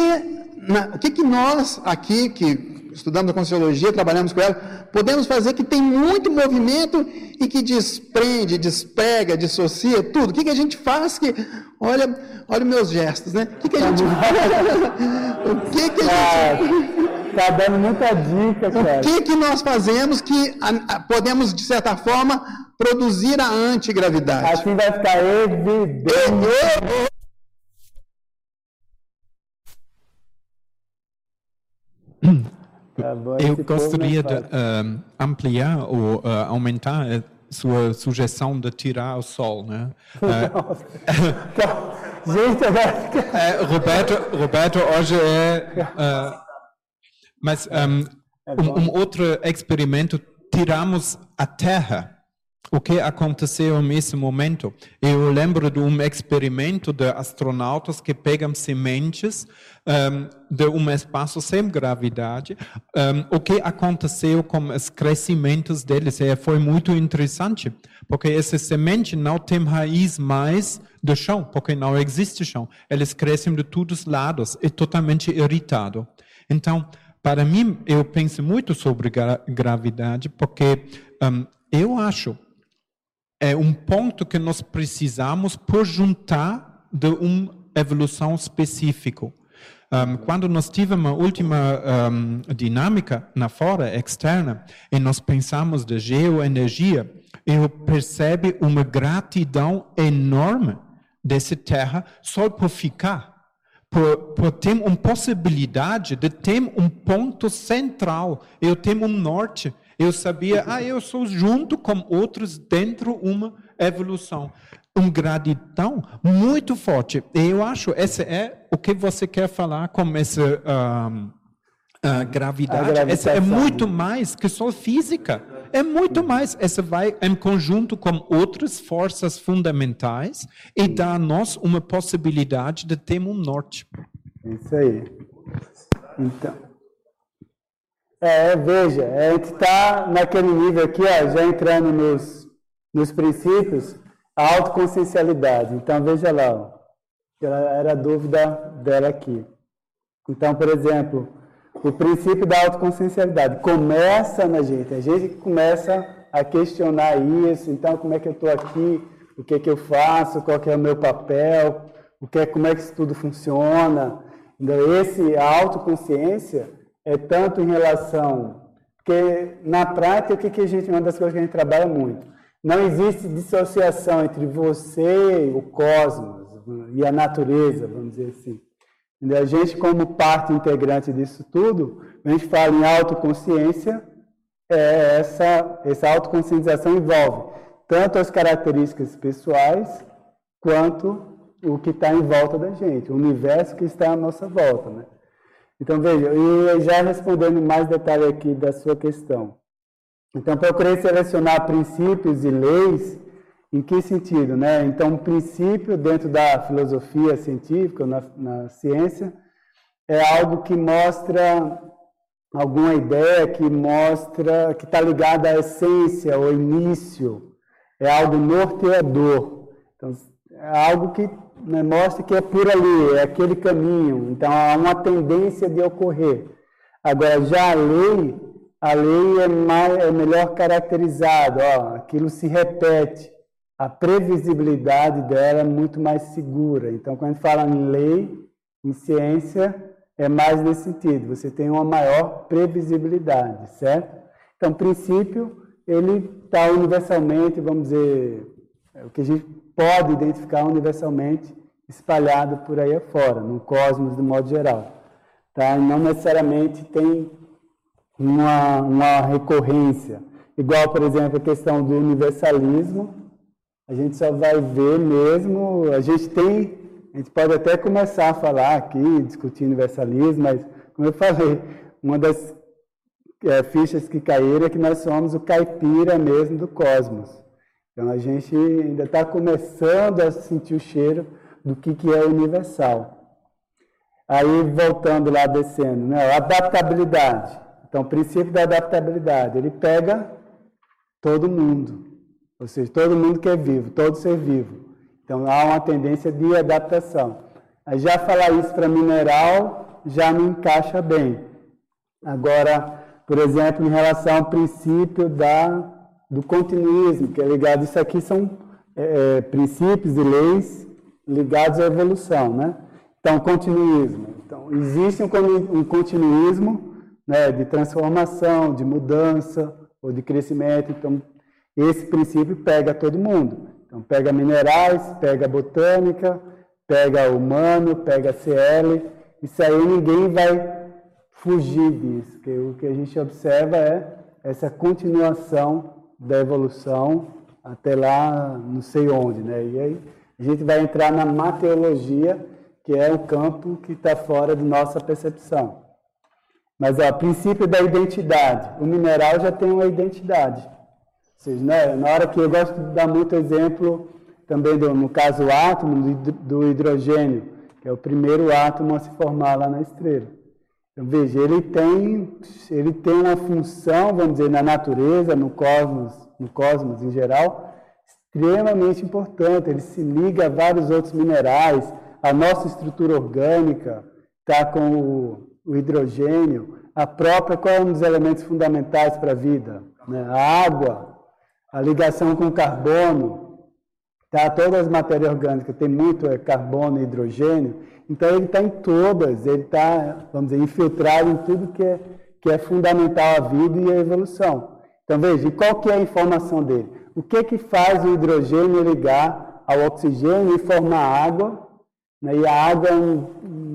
na, o que, que nós aqui, que estudamos a Conscienciologia, trabalhamos com ela, podemos fazer que tem muito movimento e que desprende, despega, dissocia tudo? O que, que a gente faz que. Olha, olha os meus gestos, né? O que, que a gente O que, que a gente. Tá dando muita dica, cara. O que, que nós fazemos que a, a, podemos, de certa forma, produzir a antigravidade? Assim vai ficar evidente. Tá eu gostaria de uh, ampliar ou uh, aumentar a sua sugestão de tirar o sol, né? Uh, Gente, é, Roberto, Roberto hoje é, mas um, um, um outro experimento tiramos a Terra o que aconteceu nesse momento? Eu lembro de um experimento de astronautas que pegam sementes um, de um espaço sem gravidade. Um, o que aconteceu com os crescimentos deles é, foi muito interessante, porque essa semente não tem raiz mais do chão, porque não existe chão. Eles crescem de todos os lados, é totalmente irritado. Então, para mim, eu penso muito sobre gra gravidade, porque um, eu acho é um ponto que nós precisamos por juntar de uma evolução específica. Um, quando nós tivemos a última um, dinâmica na fora, externa, e nós pensamos de geoenergia, eu percebo uma gratidão enorme dessa terra só por ficar, por, por ter uma possibilidade de ter um ponto central, eu tenho um norte, eu sabia, ah, eu sou junto com outros dentro uma evolução. Um gratidão muito forte. E eu acho esse é o que você quer falar com essa uh, gravidade. Essa é muito mais que só física. É muito mais. Essa vai em conjunto com outras forças fundamentais e dá a nós uma possibilidade de ter um norte. Isso aí. Então, é, veja, a gente está naquele nível aqui, ó, já entrando nos, nos princípios, a autoconsciencialidade. Então, veja lá, ó, era a dúvida dela aqui. Então, por exemplo, o princípio da autoconsciencialidade começa na gente, a gente começa a questionar isso, então como é que eu estou aqui, o que é que eu faço, qual é o meu papel, o que é, como é que isso tudo funciona. Então, esse, autoconsciência é tanto em relação. Porque na prática, o que a gente, uma das coisas que a gente trabalha muito, não existe dissociação entre você, o cosmos e a natureza, vamos dizer assim. A gente, como parte integrante disso tudo, a gente fala em autoconsciência, é essa, essa autoconscientização envolve tanto as características pessoais, quanto o que está em volta da gente, o universo que está à nossa volta. Né? Então, veja, e já respondendo mais detalhe aqui da sua questão. Então, procurei selecionar princípios e leis em que sentido? Né? Então, um princípio dentro da filosofia científica, na, na ciência, é algo que mostra alguma ideia que mostra, que está ligada à essência, ao início, é algo norteador. Então, é algo que né, mostra que é por ali, é aquele caminho. Então há uma tendência de ocorrer. Agora, já a lei, a lei é, mais, é melhor caracterizada, ó, aquilo se repete. A previsibilidade dela é muito mais segura. Então, quando fala em lei, em ciência, é mais nesse sentido. Você tem uma maior previsibilidade, certo? Então, princípio, ele está universalmente, vamos dizer, é o que a gente pode identificar universalmente espalhado por aí afora, no cosmos de modo geral. Tá? E não necessariamente tem uma, uma recorrência. Igual, por exemplo, a questão do universalismo, a gente só vai ver mesmo, a gente tem, a gente pode até começar a falar aqui, discutir universalismo, mas, como eu falei, uma das é, fichas que caíram é que nós somos o caipira mesmo do cosmos. Então a gente ainda está começando a sentir o cheiro do que, que é universal. Aí, voltando lá, descendo, né? adaptabilidade. Então, o princípio da adaptabilidade, ele pega todo mundo, ou seja, todo mundo que é vivo, todo ser vivo. Então, há uma tendência de adaptação. Aí, já falar isso para mineral já me encaixa bem. Agora, por exemplo, em relação ao princípio da, do continuismo, que é ligado, isso aqui são é, é princípios e leis ligados à evolução, né? Então, continuismo. Então, existe um, um continuismo né, de transformação, de mudança ou de crescimento. Então, esse princípio pega todo mundo. Então, pega minerais, pega botânica, pega humano, pega CL. Isso aí ninguém vai fugir disso. O que a gente observa é essa continuação da evolução até lá, não sei onde, né? E aí a gente vai entrar na mateologia, que é o campo que está fora de nossa percepção. Mas o princípio da identidade. O mineral já tem uma identidade. Ou seja, né, na hora que eu gosto de dar muito exemplo também do, no caso o átomo do hidrogênio, que é o primeiro átomo a se formar lá na estrela. Então, veja, ele tem, ele tem uma função, vamos dizer, na natureza, no cosmos, no cosmos em geral, extremamente importante. Ele se liga a vários outros minerais, a nossa estrutura orgânica está com o, o, hidrogênio, a própria, qual é um dos elementos fundamentais para a vida? Né? A água, a ligação com o carbono, tá? todas as matérias orgânicas têm muito é, carbono e hidrogênio, então ele está em todas, ele está, vamos dizer, infiltrado em tudo que é, que é fundamental à vida e à evolução. Então veja, qual que é a informação dele? O que que faz o hidrogênio ligar ao oxigênio e formar água? Né? E a água é um,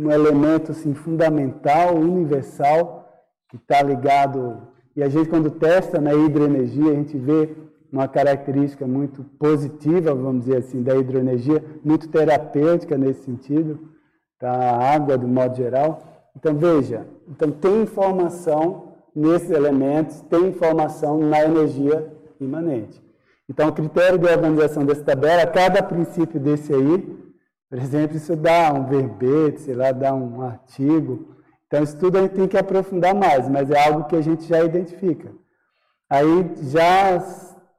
um elemento assim, fundamental, universal, que está ligado. E a gente, quando testa na hidroenergia, a gente vê uma característica muito positiva, vamos dizer assim, da hidroenergia, muito terapêutica nesse sentido, tá? a água, do modo geral. Então, veja, então tem informação nesses elementos, tem informação na energia imanente. Então, o critério de organização dessa tabela, cada princípio desse aí, por exemplo, isso dá um verbete, sei lá, dá um artigo. Então, isso tudo a gente tem que aprofundar mais, mas é algo que a gente já identifica. Aí, já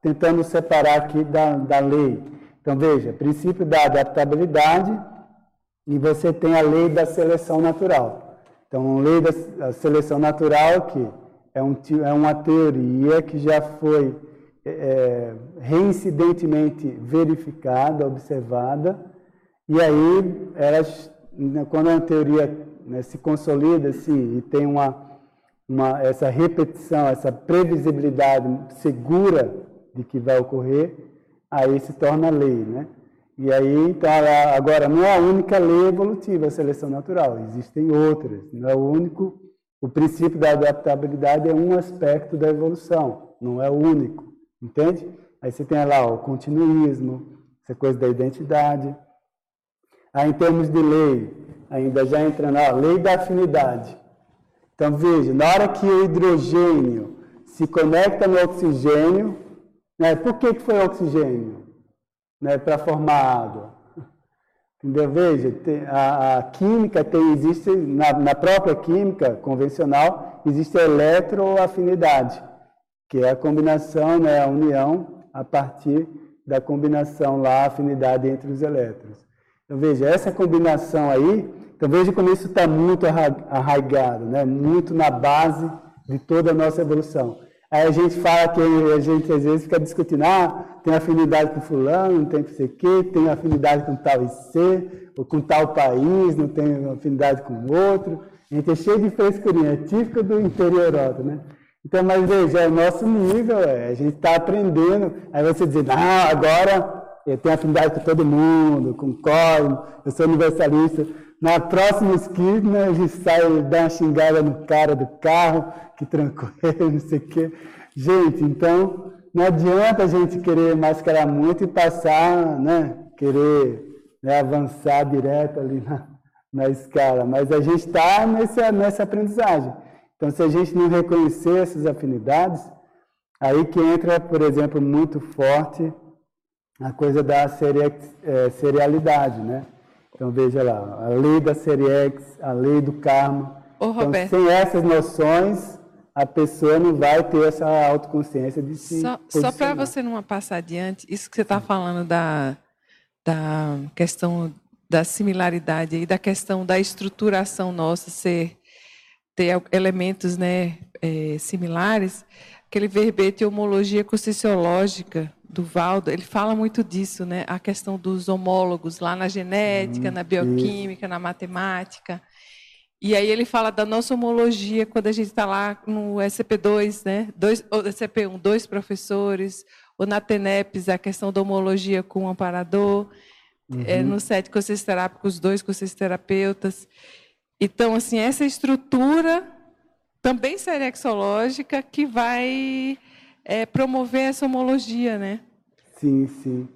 tentando separar aqui da, da lei. Então, veja, princípio da adaptabilidade e você tem a lei da seleção natural. Então, a lei da seleção natural que é, um, é uma teoria que já foi é, reincidentemente verificada, observada, e aí elas, né, quando a teoria né, se consolida assim, e tem uma, uma, essa repetição, essa previsibilidade segura de que vai ocorrer, aí se torna lei, né? E aí, então, agora, não é a única lei evolutiva a seleção natural, existem outras, não é o único, o princípio da adaptabilidade é um aspecto da evolução, não é o único, entende? Aí você tem lá o continuismo, essa coisa da identidade. Aí, em termos de lei, ainda já entra na lei da afinidade. Então, veja, na hora que o hidrogênio se conecta no oxigênio, né, por que, que foi oxigênio? Né, Para formar água. Entendeu? Veja, tem, a, a, química tem, existe, na, na, própria química convencional, existe a eletroafinidade, que é a combinação, né, a união a partir da combinação lá, a afinidade entre os elétrons. Então, veja, essa combinação aí, então veja como isso está muito arraigado, né? muito na base de toda a nossa evolução. Aí a gente fala que a gente às vezes fica discutindo, ah, tem afinidade com fulano, não tem não sei quê, tem afinidade com tal IC, ou com tal país, não tem afinidade com outro. A gente é cheio de frescurinha, é típico do interior né? Então, mas veja, é o nosso nível, é, a gente está aprendendo. Aí você diz, não, agora eu tenho afinidade com todo mundo, com cosmo, eu sou universalista. Na próxima esquina, a gente sai dá uma xingada no cara do carro, que trancou não sei o quê. Gente, então, não adianta a gente querer mascarar muito e passar, né, querer né, avançar direto ali na, na escala, mas a gente está nessa, nessa aprendizagem. Então, se a gente não reconhecer essas afinidades, aí que entra, por exemplo, muito forte a coisa da é, serialidade, né? Então veja lá, a lei da série X, a lei do karma. Ô, então, sem essas noções, a pessoa não vai ter essa autoconsciência de si. Só, só para você não passar adiante, isso que você está falando da, da questão da similaridade e da questão da estruturação nossa ser ter elementos né, é, similares, aquele verbete homologia conscienciológica do Valdo, ele fala muito disso, né? A questão dos homólogos lá na genética, hum, na bioquímica, isso. na matemática. E aí ele fala da nossa homologia quando a gente está lá no SCP-2, né? Dois, ou SCP-1, dois professores, ou na TENEPS, a questão da homologia com o amparador, uhum. é, no set consciencioterápicos, dois consciencioterapeutas. Então, assim, essa estrutura também serexológica que vai é, promover essa homologia, né? Sim, sim.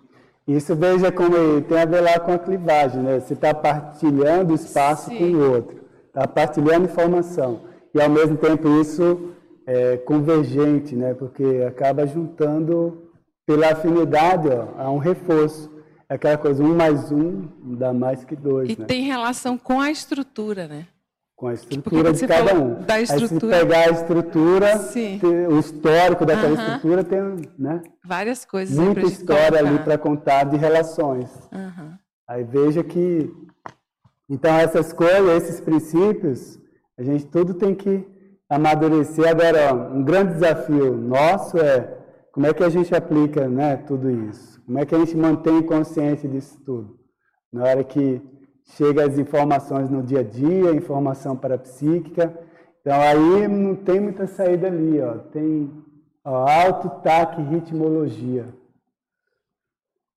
Isso veja como tem a ver lá com a clivagem, né? Você está partilhando espaço sim. com o outro, está partilhando informação. E, ao mesmo tempo, isso é convergente, né? Porque acaba juntando, pela afinidade, ó, a um reforço. É aquela coisa, um mais um dá mais que dois. E né? tem relação com a estrutura, né? Com a estrutura de cada um. Da estrutura. Aí, se pegar a estrutura, o histórico daquela uh -huh. estrutura tem né, várias coisas. Muita história ali para contar de relações. Uh -huh. Aí veja que então essas coisas, esses princípios, a gente tudo tem que amadurecer. Agora, ó, um grande desafio nosso é como é que a gente aplica, né, tudo isso? Como é que a gente mantém consciência disso tudo? Na hora que chega as informações no dia a dia, informação parapsíquica. Então aí não tem muita saída ali, ó. Tem ó, alto taque ritmologia.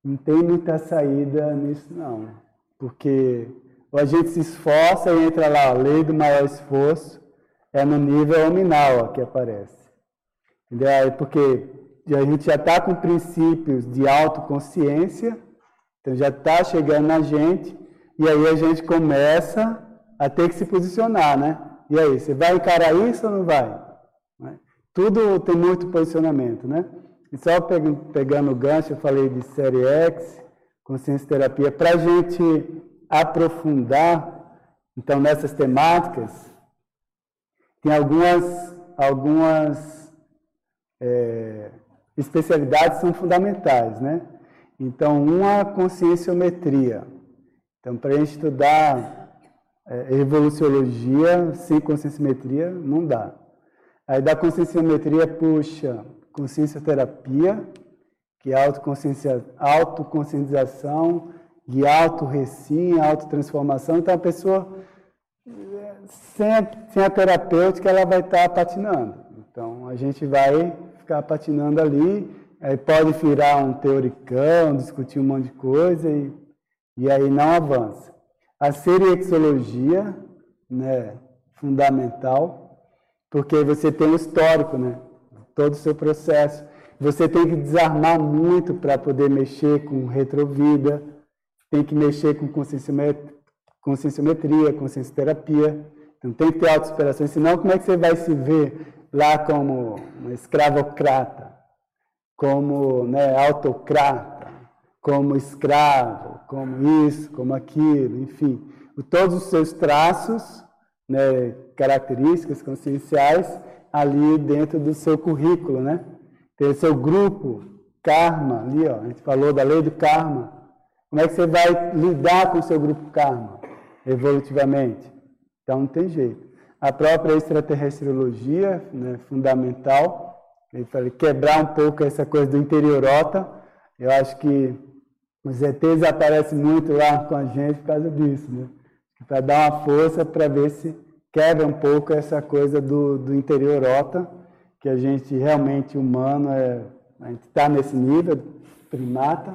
Não tem muita saída nisso não, porque a gente se esforça e entra lá, a lei do maior esforço é no nível nominal ó, que aparece. Entendeu? Porque a gente já está com princípios de autoconsciência, então já está chegando na gente, e aí a gente começa a ter que se posicionar, né? E aí, você vai encarar isso ou não vai? Tudo tem muito posicionamento, né? E só pegando o gancho, eu falei de série X, consciência terapia, para a gente aprofundar, então, nessas temáticas, tem algumas, algumas é, especialidades que são fundamentais, né? Então, uma conscienciometria. Então, para a gente estudar é, evoluciologia sem conscienciometria, não dá. Aí da conscienciometria puxa consciencioterapia, que é autoconsciência, autoconscientização, de auto-recim, autotransformação. Então, a pessoa, sem a, sem a terapêutica, ela vai estar patinando. Então, a gente vai ficar patinando ali, aí pode virar um teoricão, discutir um monte de coisa e e aí não avança. A seriexologia, né, fundamental, porque você tem o histórico, né, todo o seu processo. Você tem que desarmar muito para poder mexer com retrovida, tem que mexer com conscienciometria, consciencioterapia. Então tem que ter auto-superação, senão como é que você vai se ver lá como escravocrata, como né, autocrata? Como escravo, como isso, como aquilo, enfim, todos os seus traços, né, características conscienciais ali dentro do seu currículo, né? Tem o seu grupo, karma, ali, ó, a gente falou da lei do karma. Como é que você vai lidar com o seu grupo karma evolutivamente? Então não tem jeito. A própria extraterrestriologia, né, fundamental, ele fala, quebrar um pouco essa coisa do interiorota. Eu acho que os ETs aparecem muito lá com a gente por causa disso, né? Para dar uma força para ver se quebra um pouco essa coisa do, do interiorota, que a gente realmente humano é, a gente está nesse nível primata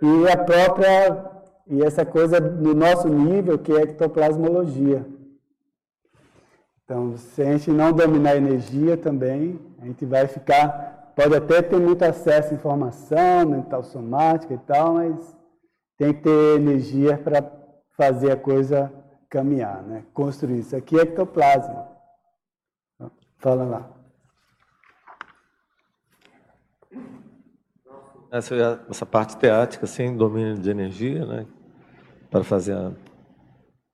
e a própria e essa coisa do nosso nível que é ectoplasmologia. Então, se a gente não dominar a energia também, a gente vai ficar pode até ter muito acesso à informação mental somática e tal, mas tem que ter energia para fazer a coisa caminhar, né? construir. Isso aqui é ectoplasma. Fala lá. Essa, essa parte teática sem domínio de energia, né? para fazer a.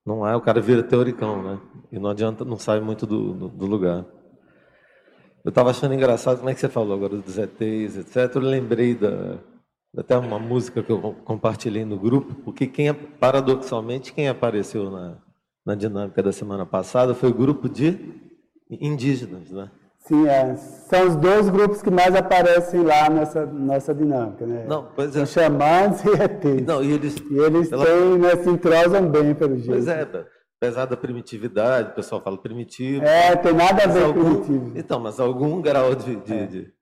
Não é, o cara vira teoricão, né? E não adianta, não sai muito do, do, do lugar. Eu estava achando engraçado como é que você falou agora dos ETs, etc. Eu lembrei da, até uma música que eu compartilhei no grupo, porque quem, paradoxalmente, quem apareceu na, na dinâmica da semana passada foi o grupo de indígenas, né? Sim, é. são os dois grupos que mais aparecem lá nessa nossa dinâmica, né? Não, pois é. Os xamãs e ETs. Não, e eles, e eles ela... têm, né, se entrosam bem, pelo jeito. Pois é, apesar da primitividade, o pessoal fala primitivo. É, tem nada a ver com primitivo. Então, mas algum grau de, de, é. de,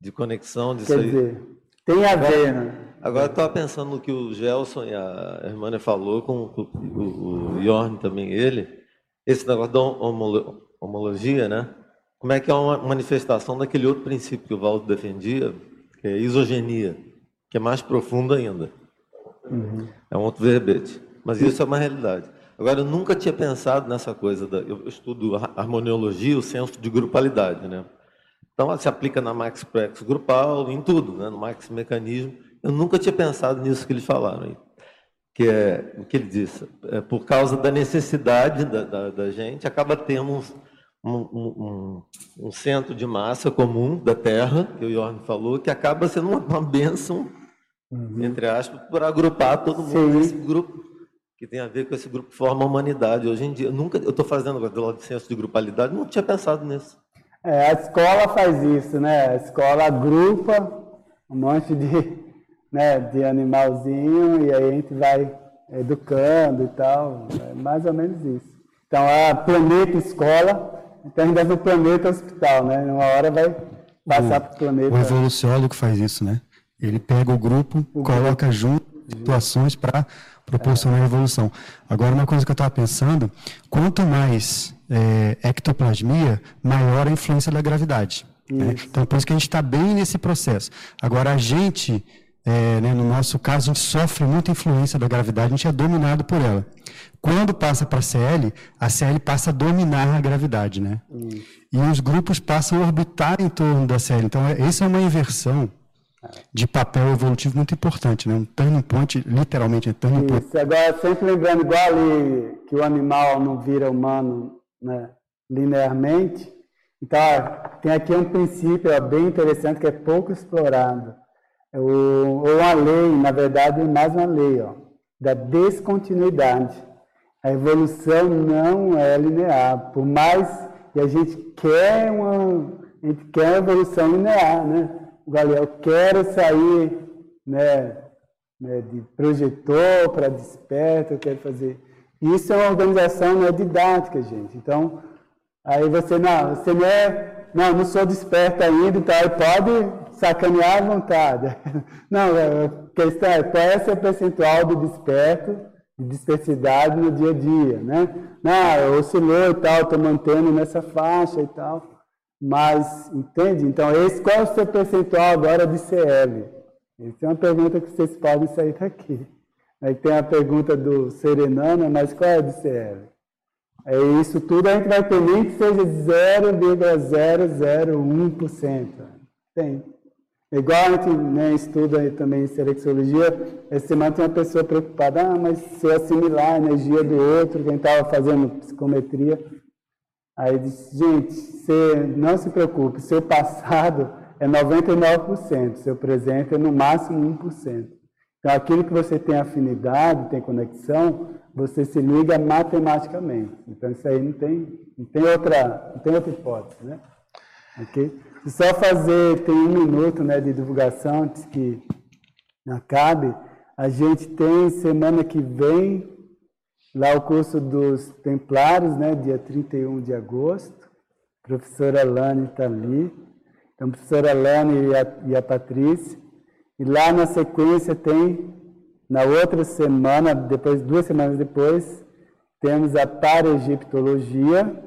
de conexão disso Quer aí. Dizer, tem a ver, né? Agora eu estava pensando no que o Gelson e a Hermânia falou, com o, o, o Jorn também, ele, esse negócio da homologia, né? como é que é uma manifestação daquele outro princípio que o Valdo defendia, que é isogenia, que é mais profundo ainda. Uhum. É um outro verbete. Mas isso é uma realidade. Agora, eu nunca tinha pensado nessa coisa. Da, eu estudo harmoniologia, o senso de grupalidade. Né? Então, ela se aplica na Max Prex grupal, em tudo, né? no Max Mecanismo. Eu nunca tinha pensado nisso que eles falaram aí. Que é o que ele disse. É, por causa da necessidade da, da, da gente, acaba tendo uns um, um, um, centro de massa comum da Terra, que o Jorge falou, que acaba sendo uma, uma bênção, uhum. entre aspas, por agrupar todo mundo Sim. nesse grupo, que tem a ver com esse grupo que forma a humanidade. Hoje em dia, eu nunca, eu estou fazendo agora do lado de senso de grupalidade, não tinha pensado nisso. É, a escola faz isso, né? A escola agrupa um monte de, né, de animalzinho e aí a gente vai educando e tal. É mais ou menos isso. Então, a planeta escola então ainda no planeta hospital, né? Uma hora vai passar para o planeta. O evoluciólogo faz isso, né? Ele pega o grupo, o coloca grupo. junto situações para proporcionar é. a evolução. Agora, uma coisa que eu estava pensando, quanto mais é, ectoplasmia, maior a influência da gravidade. Né? Então, por isso que a gente está bem nesse processo. Agora, a gente é, né, no nosso caso, a gente sofre muita influência da gravidade, a gente é dominado por ela. Quando passa para a CL, a CL passa a dominar a gravidade, né? E os grupos passam a orbitar em torno da CL. Então, é, essa é uma inversão de papel evolutivo muito importante, né? Um turning point, literalmente, é turning. Isso. Agora, sempre lembrando, igual ali, que o animal não vira humano né, linearmente, então, tem aqui um princípio bem interessante que é pouco explorado ou, ou a lei, na verdade, mais uma lei, ó, da descontinuidade. A evolução não é linear, por mais que a gente quer uma, a gente quer uma evolução linear, né? Galera, eu quero sair, né, né de projetor para desperto, eu quero fazer. Isso é uma organização né, didática, gente. Então, aí você não, você não é, não, não sou desperto ainda, então aí pode sacanear à vontade. Não, a questão é qual é seu percentual de desperto, de dispersidade no dia a dia, né? Não, oscilou e tal, estou mantendo nessa faixa e tal. Mas, entende? Então, esse, qual é o seu percentual agora de CL? Essa é uma pergunta que vocês podem sair daqui. Aí tem a pergunta do Serenana, mas qual é o de CL? É isso tudo a gente vai ter nem que seja 0,001%. Tem. Igual a gente né, estuda também em selexologia, essa semana tem uma pessoa preocupada, ah, mas se eu assimilar a energia do outro, quem estava fazendo psicometria, aí disse, gente, você não se preocupe, seu passado é 99%, seu presente é no máximo 1%. Então aquilo que você tem afinidade, tem conexão, você se liga matematicamente. Então isso aí não tem, não tem outra, não tem outra hipótese, né? Ok? Só fazer, tem um minuto né, de divulgação antes que acabe. A gente tem semana que vem lá o curso dos Templários, né, dia 31 de agosto. A professora Lani está ali. Então, a professora Lani e a, e a Patrícia. E lá na sequência tem, na outra semana, depois duas semanas depois, temos a para-egiptologia.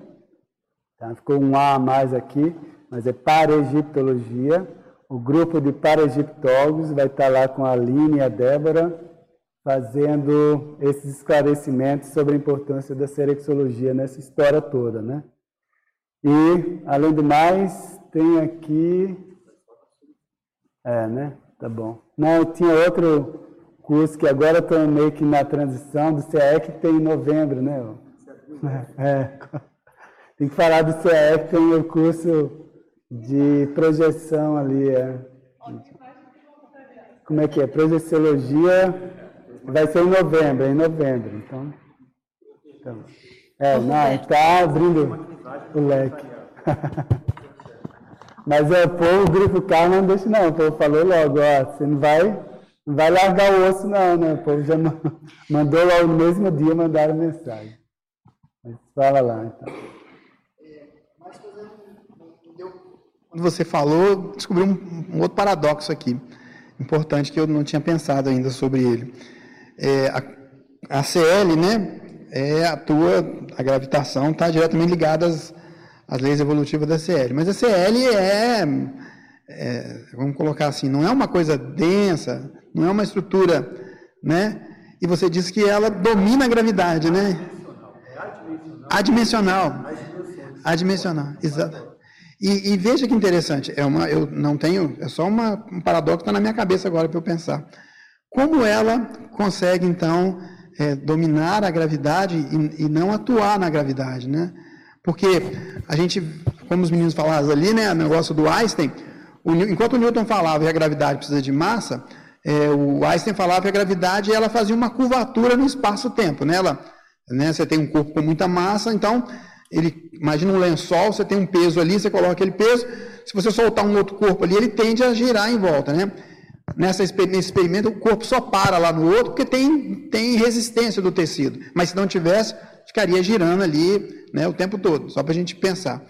Tá? Ficou um A a mais aqui mas é para-egiptologia. O grupo de para-egiptólogos vai estar lá com a Aline e a Débora, fazendo esses esclarecimentos sobre a importância da serexologia nessa história toda, né? E, além do mais, tem aqui... É, né? Tá bom. Não, tinha outro, curso que agora estou meio que na transição do CAE que tem em novembro, né? É, tem que falar do CAE que tem o curso de projeção ali. É. Como é que é? Projeciologia vai ser em novembro, é em novembro. Então, então é, não, está abrindo o leque. Mas é, o povo, o grupo K não deixa não, o povo falou logo, ó, você não vai, não vai largar o osso não, né? O povo já mandou logo no mesmo dia, mandaram mensagem. Mas fala lá, então. Quando você falou, descobri um, um, outro paradoxo aqui, importante que eu não tinha pensado ainda sobre ele. É, a, a CL, né, é, atua, a gravitação está diretamente ligada às as leis evolutivas da CL. Mas a CL é, é, vamos colocar assim, não é uma coisa densa, não é uma estrutura, né? E você disse que ela domina a gravidade, né? Adimensional. Adimensional, exato. E, e, veja que interessante, é uma, eu não tenho, é só uma, um paradoxo que está na minha cabeça agora para eu pensar. Como ela consegue, então, é, dominar a gravidade e, e, não atuar na gravidade, né? Porque a gente, como os meninos falaram ali, né, o negócio do Einstein, o, enquanto o Newton falava que a gravidade precisa de massa, é, o Einstein falava que a gravidade ela fazia uma curvatura no espaço-tempo, né? Ela, né, você tem um corpo com muita massa, então ele imagina um lençol, você tem um peso ali, você coloca aquele peso, se você soltar um outro corpo ali, ele tende a girar em volta, né? Nessa, nesse experimento, o corpo só para lá no outro porque tem, tem resistência do tecido. Mas se não tivesse, ficaria girando ali né, o tempo todo, só para a gente pensar.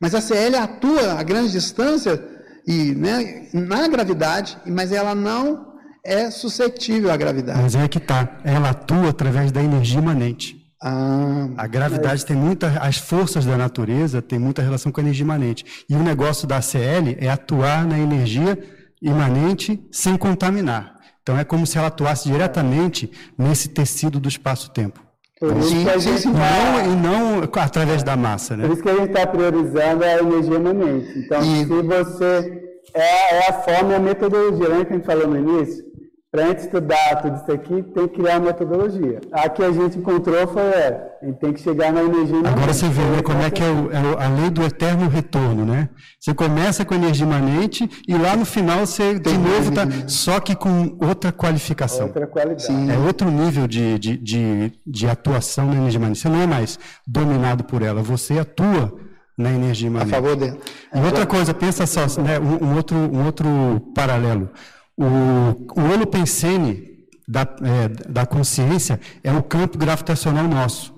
Mas a CL atua a grande distância e né, na gravidade, mas ela não é suscetível à gravidade. Mas é que tá. Ela atua através da energia imanente. Ah, a gravidade tem muita, as forças da natureza têm muita relação com a energia imanente. E o negócio da CL é atuar na energia imanente sem contaminar. Então é como se ela atuasse diretamente nesse tecido do espaço-tempo. Por isso que a gente não, tá, e não através da massa, né? Por isso que a gente está priorizando a energia emanente. Então, e... se você é, é, a forma e a metodologia, lembra que a gente falou no início? Para a gente estudar tudo isso aqui, tem que criar uma metodologia. A que a gente encontrou foi, é, a gente tem que chegar na energia imanente. Agora você vê né, como é que é, o, é, a lei do eterno retorno, né? Você começa com energia imanente e lá no final você, tem de novo, tá, só que com outra qualificação. Outra qualidade. Sim. É outro nível de, de, de, de atuação na energia imanente. Você não é mais dominado por ela, você atua na energia imanente. A favor dela. E outra coisa, pensa só, né, um, um outro, um outro paralelo. O, o holopensene da, é, da consciência é o campo gravitacional nosso.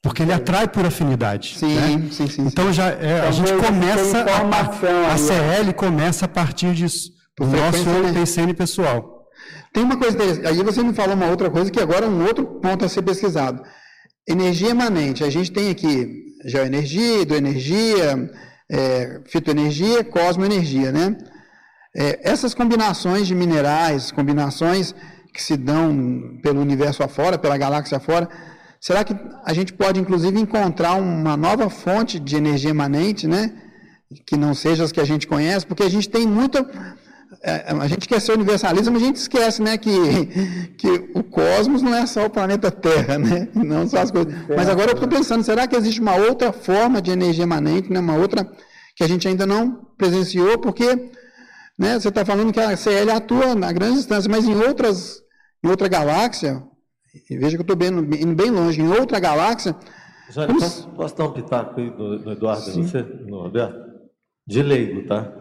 Porque ele atrai por afinidade. Sim, né? sim, sim. Então já é, a gente começa a, a CL começa a partir disso, do nosso holopensene pessoal. Tem uma coisa, aí você me falou uma outra coisa que agora é um outro ponto a ser pesquisado. Energia emanente. A gente tem aqui geoenergia, hidroenergia, é, fitoenergia, cosmoenergia, né? É, essas combinações de minerais, combinações que se dão pelo universo afora, pela galáxia afora, será que a gente pode, inclusive, encontrar uma nova fonte de energia emanente, né? Que não seja as que a gente conhece, porque a gente tem muita. É, a gente quer ser universalista, mas a gente esquece, né, que, que o cosmos não é só o planeta Terra, né? Não só as coisas. Mas agora eu estou pensando, será que existe uma outra forma de energia emanente, né? Uma outra que a gente ainda não presenciou, porque né? Você está falando que a CL atua na grande distância, mas em outras, em outra galáxia, veja que eu estou indo bem longe, em outra galáxia. Já como... posso, posso, dar um pitaco aí no, no Eduardo e você, no Roberto? De leigo, tá?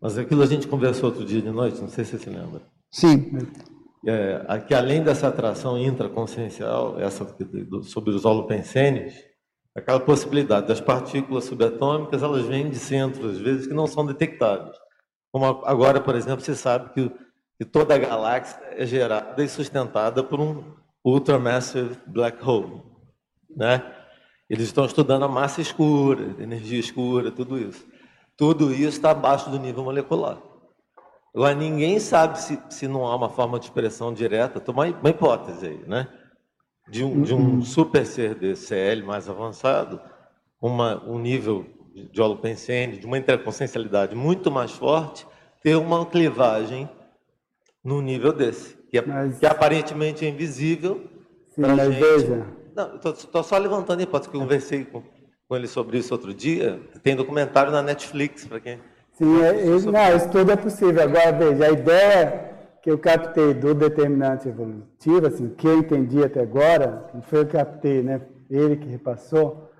Mas aquilo a gente conversou outro dia de noite, não sei se você se lembra. Sim. É, aqui, além dessa atração intraconsciencial, essa sobre os holopensênios, aquela possibilidade das partículas subatômicas, elas vêm de centros, às vezes, que não são detectáveis. Como agora, por exemplo, você sabe que, que toda a galáxia é gerada e sustentada por um ultramassive black hole, né? Eles estão estudando a massa escura, energia escura, tudo isso. Tudo isso está abaixo do nível molecular. Agora, ninguém sabe se, se não há uma forma de expressão direta, uma, uma hipótese aí, né? De um, de um super ser DCL mais avançado, uma, um nível de de uma interconsciencialidade muito mais forte, ter uma clivagem no nível desse, que, é, mas... que aparentemente é invisível. Sim, mas gente. veja. Não, estou só levantando a hipótese que eu conversei com, com ele sobre isso outro dia. Tem documentário na Netflix, para quem. Sim, é, não, isso tudo é possível. Agora, veja, a ideia que eu captei do determinante evolutivo, assim, que eu entendi até agora, não foi eu que captei, né? Ele que repassou,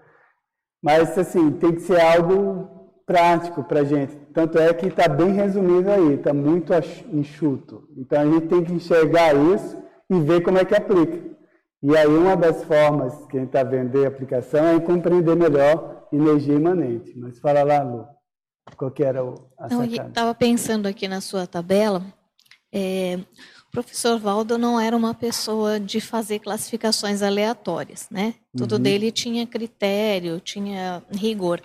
mas, assim, tem que ser algo prático para a gente. Tanto é que está bem resumido aí, está muito enxuto. Então, a gente tem que enxergar isso e ver como é que aplica. E aí, uma das formas que a gente está vendo de aplicação é compreender melhor energia imanente. Mas fala lá, Lu, qual que era o, a Não, Eu estava pensando aqui na sua tabela, é, professor Valdo não era uma pessoa de fazer classificações aleatórias, né? Tudo uhum. dele tinha critério, tinha rigor.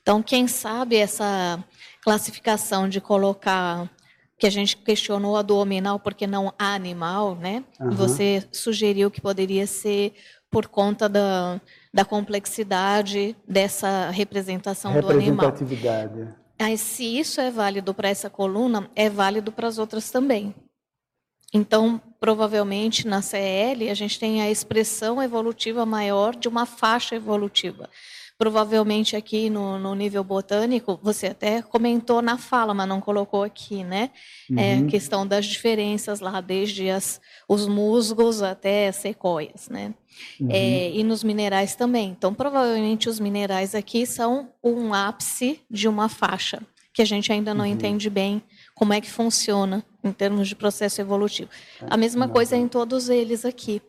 Então, quem sabe essa classificação de colocar que a gente questionou a do hominal porque não animal, né? Uhum. Você sugeriu que poderia ser por conta da, da complexidade dessa representação do animal. Representatividade. Mas se isso é válido para essa coluna, é válido para as outras também. Então, provavelmente na CL a gente tem a expressão evolutiva maior de uma faixa evolutiva. Provavelmente aqui no, no nível botânico, você até comentou na fala, mas não colocou aqui, né? Uhum. É a questão das diferenças lá, desde as, os musgos até sequoias, né? Uhum. É, e nos minerais também. Então, provavelmente os minerais aqui são um ápice de uma faixa, que a gente ainda não uhum. entende bem como é que funciona em termos de processo evolutivo. A mesma é, coisa em todos eles aqui.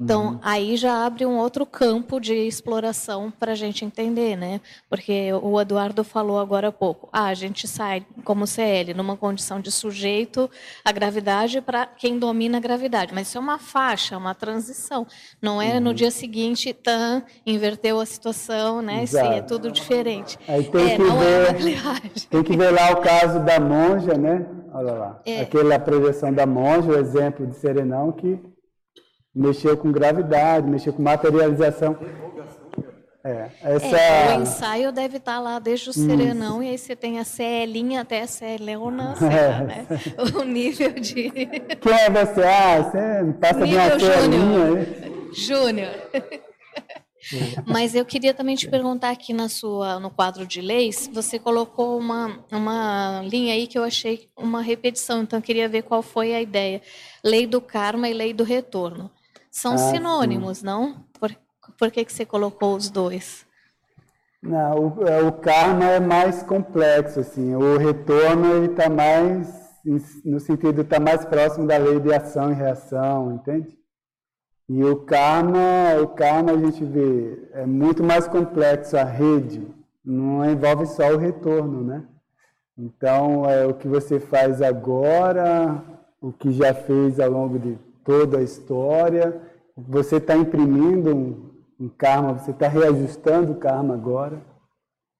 Então, uhum. aí já abre um outro campo de exploração para a gente entender, né? Porque o Eduardo falou agora há pouco. Ah, a gente sai como CL numa condição de sujeito à gravidade para quem domina a gravidade. Mas isso é uma faixa, uma transição. Não é uhum. no dia seguinte, tan, inverteu a situação, né? Isso é tudo diferente. Aí tem, é, que ver, é tem que ver lá o caso da monja, né? Olha lá. É. Aquela projeção da monja, o exemplo de Serenão, que mexeu com gravidade, mexeu com materialização. É, essa... É, o ensaio deve estar lá desde o serenão, e aí você tem a CLinha até a CLona, é. né? o nível de... Quem é você? Ah, você passa de uma CLinha. Júnior. Mas eu queria também te perguntar aqui na sua, no quadro de leis, você colocou uma, uma linha aí que eu achei uma repetição, então eu queria ver qual foi a ideia. Lei do karma e lei do retorno. São ah, sinônimos, sim. não? Por, por que, que você colocou os dois? Não, o, é, o karma é mais complexo, assim. O retorno ele está mais no sentido está mais próximo da lei de ação e reação, entende? E o karma, o karma a gente vê é muito mais complexo a rede, não envolve só o retorno, né? Então é o que você faz agora, o que já fez ao longo de toda a história. Você está imprimindo um, um, karma, você está reajustando o karma agora.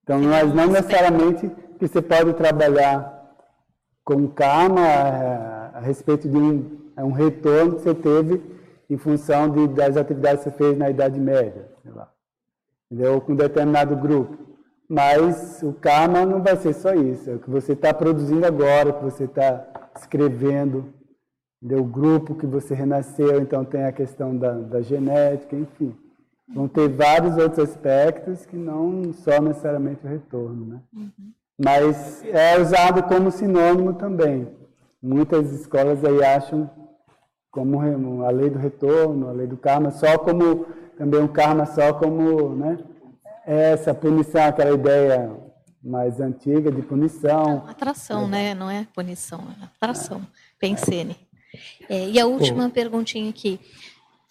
Então, mas não necessariamente que você pode trabalhar com karma a, a respeito de um, um, retorno que você teve em função de, das atividades que você fez na Idade Média, sei lá, entendeu? com um determinado grupo. Mas o karma não vai ser só isso, é o que você está produzindo agora, o que você está escrevendo, do grupo que você renasceu, então tem a questão da, da genética, enfim. Vão ter vários outros aspectos que não só necessariamente o retorno, né? Uhum. Mas é usado como sinônimo também. Muitas escolas aí acham como a lei do retorno, a lei do karma, só como também o karma só como, né? Essa punição, aquela ideia mais antiga de punição. Não, atração, é. né? Não é punição, é atração. É. Pensene. É, e a última perguntinha aqui.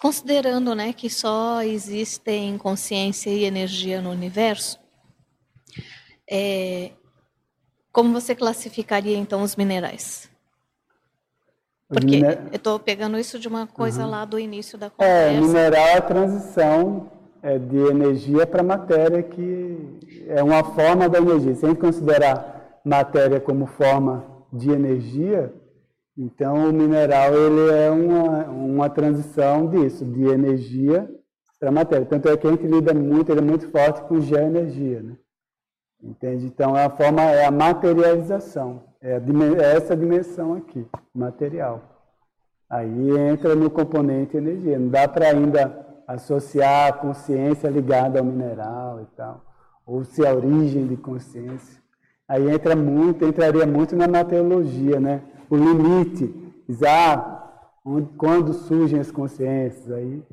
Considerando né, que só existem consciência e energia no universo, é, como você classificaria então os minerais? Porque Miner... eu estou pegando isso de uma coisa uhum. lá do início da é, conversa. É, mineral é a transição é, de energia para matéria, que é uma forma da energia. Se a gente considerar matéria como forma de energia, então, o mineral ele é uma, uma transição disso, de energia para matéria. Tanto é que a gente lida muito, ele é muito forte com geoenergia, né? Entende? Então, é a forma, é a materialização, é, a, é essa dimensão aqui, material. Aí entra no componente energia. Não dá para ainda associar a consciência ligada ao mineral e tal, ou se a origem de consciência. Aí entra muito, entraria muito na materiologia, né? O limite, já quando surgem as consciências, aí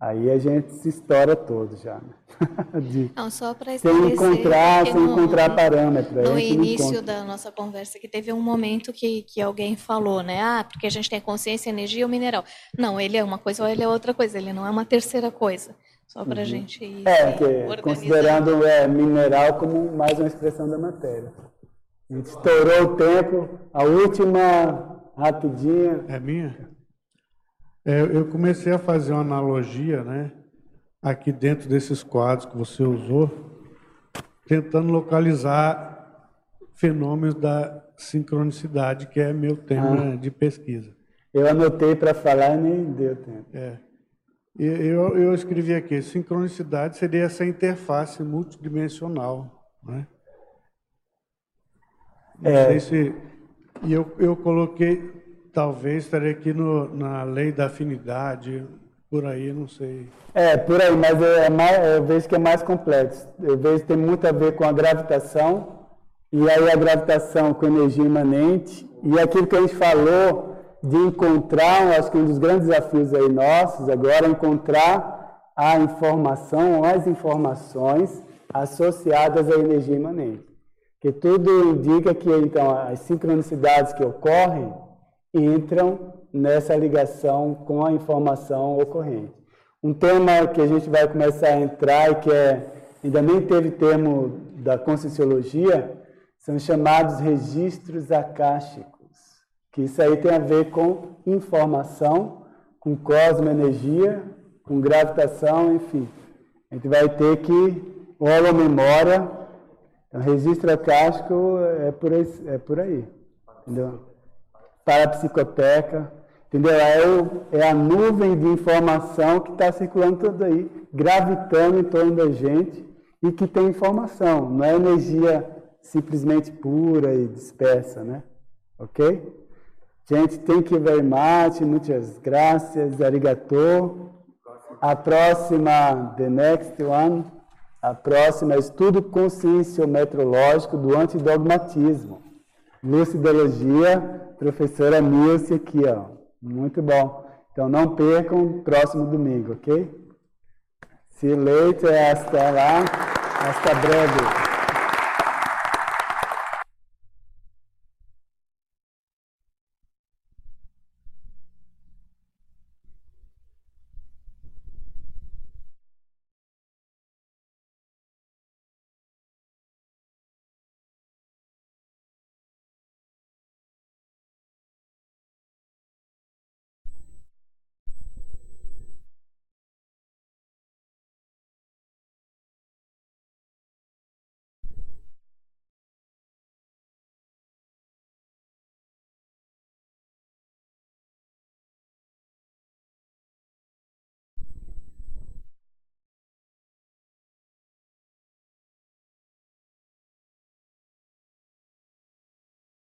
Aí a gente se estoura todo já. Né? De, não, só para sem encontrar, sem no, encontrar parâmetros. No início da nossa conversa, que teve um momento que, que alguém falou, né? Ah, porque a gente tem consciência, energia ou mineral. Não, ele é uma coisa ou ele é outra coisa, ele não é uma terceira coisa. Só para a uhum. gente ir É, que, considerando é, mineral como mais uma expressão da matéria. A gente estourou o tempo, a última rapidinha. É minha? É, eu comecei a fazer uma analogia, né, aqui dentro desses quadros que você usou, tentando localizar fenômenos da sincronicidade, que é meu tema ah. de pesquisa. Eu anotei para falar e nem deu tempo. É. Eu, eu escrevi aqui, sincronicidade seria essa interface multidimensional. Né? Não é. sei se. E eu, eu coloquei Talvez estaria aqui no, na lei da afinidade, por aí, não sei. É, por aí, mas é, mais, eu vejo que é mais complexo. Eu vejo que tem muito a ver com a gravitação, e aí a gravitação com energia imanente, e aquilo que a gente falou de encontrar, acho que um dos grandes desafios aí nossos agora é encontrar a informação, as informações associadas à energia imanente. Que tudo indica que, então, as sincronicidades que ocorrem, entram nessa ligação com a informação ocorrente. Um tema que a gente vai começar a entrar e que é, ainda nem teve termo da Conscienciologia, são chamados registros acásticos, que isso aí tem a ver com informação, com cosmoenergia, com gravitação, enfim. A gente vai ter que memória. Então, registro acástico é por aí, é por aí entendeu? para a psicoteca, entendeu? É, o, é a nuvem de informação que está circulando tudo aí, gravitando em torno da gente e que tem informação, não é energia simplesmente pura e dispersa, né? Ok? Gente, thank you very much, muitas graças, arigato. A próxima, the next one, a próxima é estudo conscienciometrológico do antidogmatismo. Lucidologia professora Nilce aqui, ó. Muito bom. Então não percam próximo domingo, ok? See you later. Hasta lá. Hasta breve.